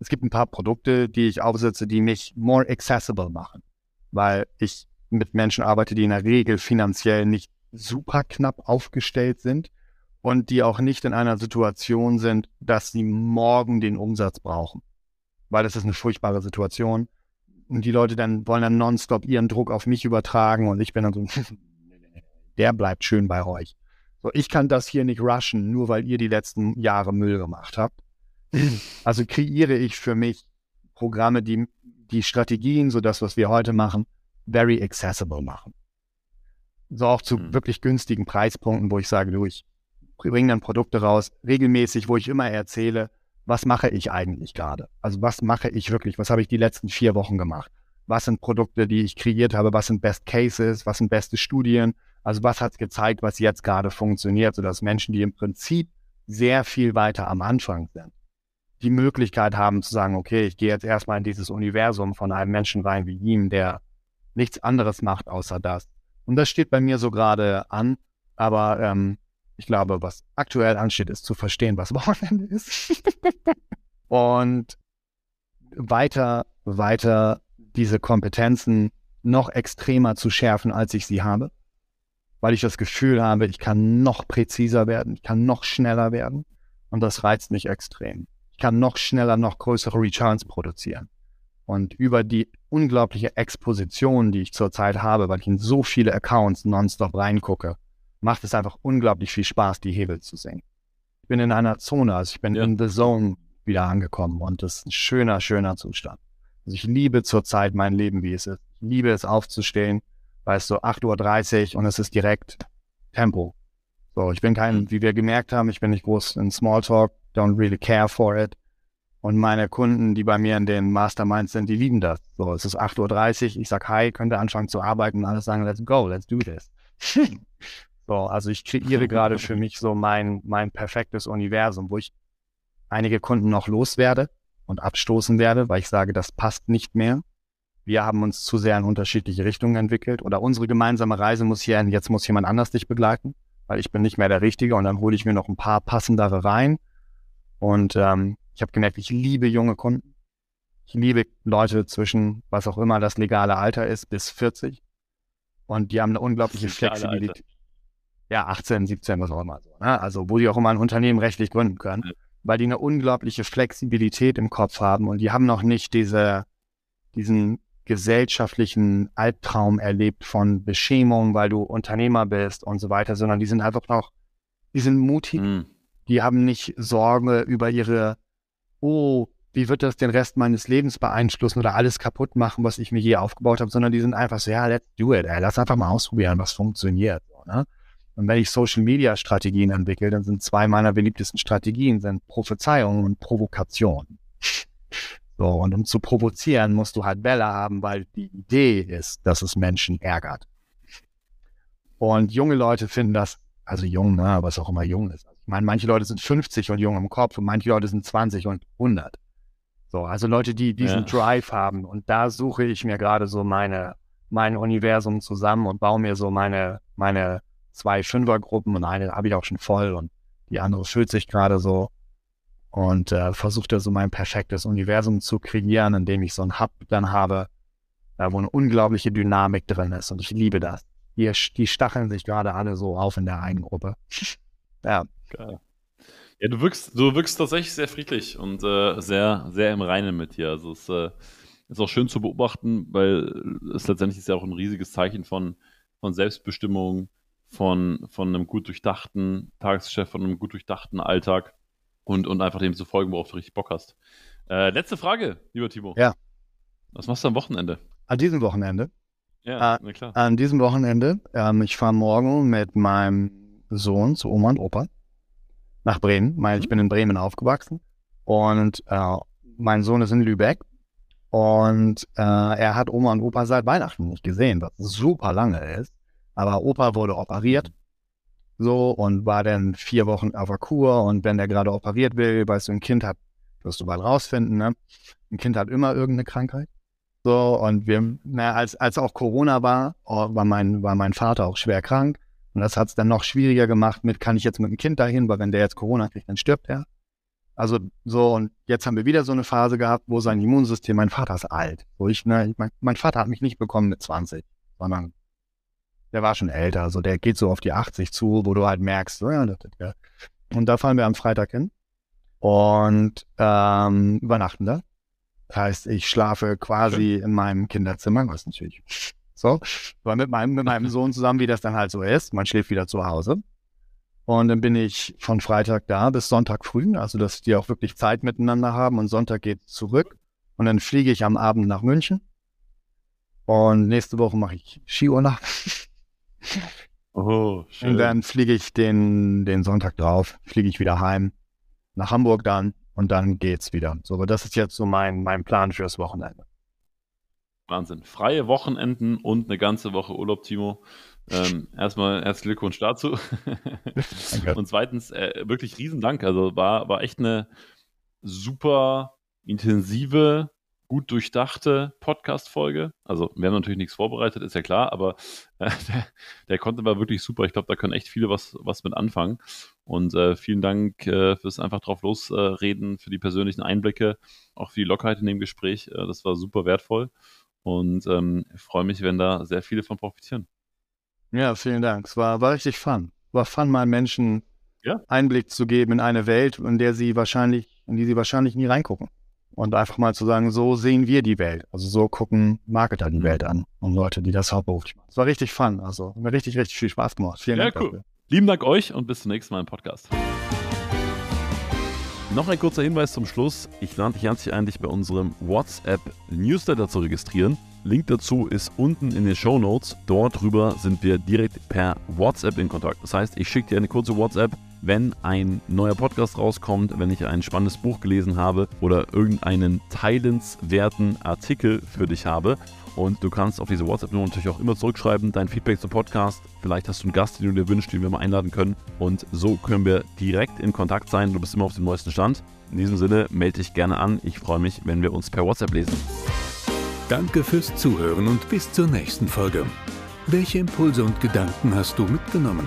Es gibt ein paar Produkte, die ich aufsetze, die mich more accessible machen, weil ich mit Menschen arbeite, die in der Regel finanziell nicht super knapp aufgestellt sind und die auch nicht in einer Situation sind, dass sie morgen den Umsatz brauchen. Weil das ist eine furchtbare Situation. Und die Leute dann wollen dann nonstop ihren Druck auf mich übertragen und ich bin dann so, der bleibt schön bei euch. So, ich kann das hier nicht rushen, nur weil ihr die letzten Jahre Müll gemacht habt. Also kreiere ich für mich Programme, die die Strategien, so das, was wir heute machen, very accessible machen. So auch zu mhm. wirklich günstigen Preispunkten, wo ich sage, du, ich bringe dann Produkte raus, regelmäßig, wo ich immer erzähle, was mache ich eigentlich gerade? Also was mache ich wirklich? Was habe ich die letzten vier Wochen gemacht? Was sind Produkte, die ich kreiert habe? Was sind Best Cases? Was sind beste Studien? Also was hat es gezeigt, was jetzt gerade funktioniert, sodass Menschen, die im Prinzip sehr viel weiter am Anfang sind, die Möglichkeit haben zu sagen, okay, ich gehe jetzt erstmal in dieses Universum von einem Menschen rein wie ihm, der nichts anderes macht außer das. Und das steht bei mir so gerade an, aber ähm, ich glaube, was aktuell ansteht, ist zu verstehen, was Wochenende ist. und weiter, weiter diese Kompetenzen noch extremer zu schärfen, als ich sie habe. Weil ich das Gefühl habe, ich kann noch präziser werden, ich kann noch schneller werden. Und das reizt mich extrem. Ich kann noch schneller, noch größere Returns produzieren. Und über die unglaubliche Exposition, die ich zurzeit habe, weil ich in so viele Accounts nonstop reingucke, macht es einfach unglaublich viel Spaß, die Hebel zu sehen. bin in einer Zone, also ich bin ja. in the zone wieder angekommen und das ist ein schöner, schöner Zustand. Also ich liebe zurzeit mein Leben, wie es ist. Ich liebe es aufzustehen, weißt du, 8.30 Uhr und es ist direkt Tempo. So, ich bin kein, mhm. wie wir gemerkt haben, ich bin nicht groß in Smalltalk, don't really care for it. Und meine Kunden, die bei mir in den Masterminds sind, die lieben das. So, es ist 8.30 Uhr, ich sag Hi, könnt ihr anfangen zu arbeiten und alle sagen, let's go, let's do this. so, also ich kreiere gerade für mich so mein, mein perfektes Universum, wo ich einige Kunden noch loswerde und abstoßen werde, weil ich sage, das passt nicht mehr. Wir haben uns zu sehr in unterschiedliche Richtungen entwickelt oder unsere gemeinsame Reise muss hier, jetzt muss jemand anders dich begleiten, weil ich bin nicht mehr der Richtige und dann hole ich mir noch ein paar passendere rein. Und ähm, ich habe gemerkt, ich liebe junge Kunden. Ich liebe Leute zwischen, was auch immer das legale Alter ist, bis 40. Und die haben eine unglaubliche Flexibilität. Ja, 18, 17, was auch immer. So, ne? Also, wo die auch immer ein Unternehmen rechtlich gründen können. Ja weil die eine unglaubliche Flexibilität im Kopf haben und die haben noch nicht diese, diesen gesellschaftlichen Albtraum erlebt von Beschämung, weil du Unternehmer bist und so weiter, sondern die sind einfach noch, die sind mutig, mhm. die haben nicht Sorge über ihre, oh, wie wird das den Rest meines Lebens beeinflussen oder alles kaputt machen, was ich mir je aufgebaut habe, sondern die sind einfach so, ja, let's do it, ey, lass einfach mal ausprobieren, was funktioniert. So, ne? Und wenn ich Social Media Strategien entwickle, dann sind zwei meiner beliebtesten Strategien sind Prophezeiung und Provokation. So, und um zu provozieren, musst du halt Bälle haben, weil die Idee ist, dass es Menschen ärgert. Und junge Leute finden das, also jung, ne, was auch immer jung ist. Ich meine, manche Leute sind 50 und jung im Kopf und manche Leute sind 20 und 100. So, also Leute, die diesen ja. Drive haben. Und da suche ich mir gerade so meine, mein Universum zusammen und baue mir so meine, meine zwei Fünfergruppen und eine habe ich auch schon voll und die andere füllt sich gerade so und äh, versucht da so mein perfektes Universum zu kreieren, indem ich so ein Hub dann habe, äh, wo eine unglaubliche Dynamik drin ist und ich liebe das. Die, die stacheln sich gerade alle so auf in der Eigengruppe. ja. Geil. Ja, du wirkst, du wirkst tatsächlich sehr friedlich und äh, sehr, sehr im Reinen mit dir. Also es äh, ist auch schön zu beobachten, weil es letztendlich ist ja auch ein riesiges Zeichen von, von Selbstbestimmung, von, von einem gut durchdachten Tagesgeschäft, von einem gut durchdachten Alltag und, und einfach dem zu folgen, worauf du richtig Bock hast. Äh, letzte Frage, lieber Timo. Ja. Was machst du am Wochenende? An diesem Wochenende? Ja, äh, na klar. An diesem Wochenende, ähm, ich fahre morgen mit meinem Sohn zu Oma und Opa nach Bremen. Mein, mhm. Ich bin in Bremen aufgewachsen und äh, mein Sohn ist in Lübeck und äh, er hat Oma und Opa seit Weihnachten nicht gesehen, was super lange ist. Aber Opa wurde operiert. So und war dann vier Wochen auf der Kur. Und wenn der gerade operiert will, weißt du, ein Kind hat, wirst du bald rausfinden, ne? Ein Kind hat immer irgendeine Krankheit. So, und wir, na, als, als auch Corona war, oh, war mein, war mein Vater auch schwer krank. Und das hat es dann noch schwieriger gemacht mit, kann ich jetzt mit dem Kind dahin, weil wenn der jetzt Corona kriegt, dann stirbt er. Also so, und jetzt haben wir wieder so eine Phase gehabt, wo sein Immunsystem, mein Vater ist alt. Wo ich, ne, mein, mein Vater hat mich nicht bekommen mit 20, sondern der war schon älter, also der geht so auf die 80 zu, wo du halt merkst, ja, das, ja. Und da fahren wir am Freitag hin und ähm, übernachten da. Das heißt, ich schlafe quasi in meinem Kinderzimmer, was natürlich so, war mit meinem, mit meinem Sohn zusammen, wie das dann halt so ist. Man schläft wieder zu Hause. Und dann bin ich von Freitag da bis Sonntag früh, also dass die auch wirklich Zeit miteinander haben und Sonntag geht zurück. Und dann fliege ich am Abend nach München. Und nächste Woche mache ich Skiurlaub. Oh, schön. Und dann fliege ich den, den Sonntag drauf, fliege ich wieder heim, nach Hamburg dann und dann geht's wieder. So, aber das ist jetzt so mein, mein Plan fürs Wochenende. Wahnsinn. Freie Wochenenden und eine ganze Woche Urlaub, Timo. Ähm, erstmal herzlichen Glückwunsch dazu. und zweitens, äh, wirklich riesen Dank. Also war, war echt eine super intensive, gut durchdachte Podcast-Folge. Also, wir haben natürlich nichts vorbereitet, ist ja klar, aber äh, der, der Content war wirklich super. Ich glaube, da können echt viele was, was mit anfangen. Und äh, vielen Dank äh, fürs einfach drauf losreden, für die persönlichen Einblicke, auch für die Lockerheit in dem Gespräch. Äh, das war super wertvoll. Und ähm, ich freue mich, wenn da sehr viele von profitieren. Ja, vielen Dank. Es war, war richtig fun. War fun, mal Menschen ja? Einblick zu geben in eine Welt, in der sie wahrscheinlich, in die sie wahrscheinlich nie reingucken und einfach mal zu sagen, so sehen wir die Welt. Also so gucken Marketer die mhm. Welt an und Leute, die das hauptberuflich machen. Es war richtig fun. Also mir richtig, richtig viel Spaß gemacht. Vielen ja, Dank cool. dafür. Lieben Dank euch und bis zum nächsten Mal im Podcast. Noch ein kurzer Hinweis zum Schluss. Ich lade dich herzlich ein, dich bei unserem WhatsApp-Newsletter zu registrieren. Link dazu ist unten in den Show Notes. Dort drüber sind wir direkt per WhatsApp in Kontakt. Das heißt, ich schicke dir eine kurze WhatsApp, wenn ein neuer Podcast rauskommt, wenn ich ein spannendes Buch gelesen habe oder irgendeinen teilenswerten Artikel für dich habe. Und du kannst auf diese WhatsApp-Nummer natürlich auch immer zurückschreiben, dein Feedback zum Podcast. Vielleicht hast du einen Gast, den du dir wünschst, den wir mal einladen können. Und so können wir direkt in Kontakt sein. Du bist immer auf dem neuesten Stand. In diesem Sinne, melde dich gerne an. Ich freue mich, wenn wir uns per WhatsApp lesen. Danke fürs Zuhören und bis zur nächsten Folge. Welche Impulse und Gedanken hast du mitgenommen?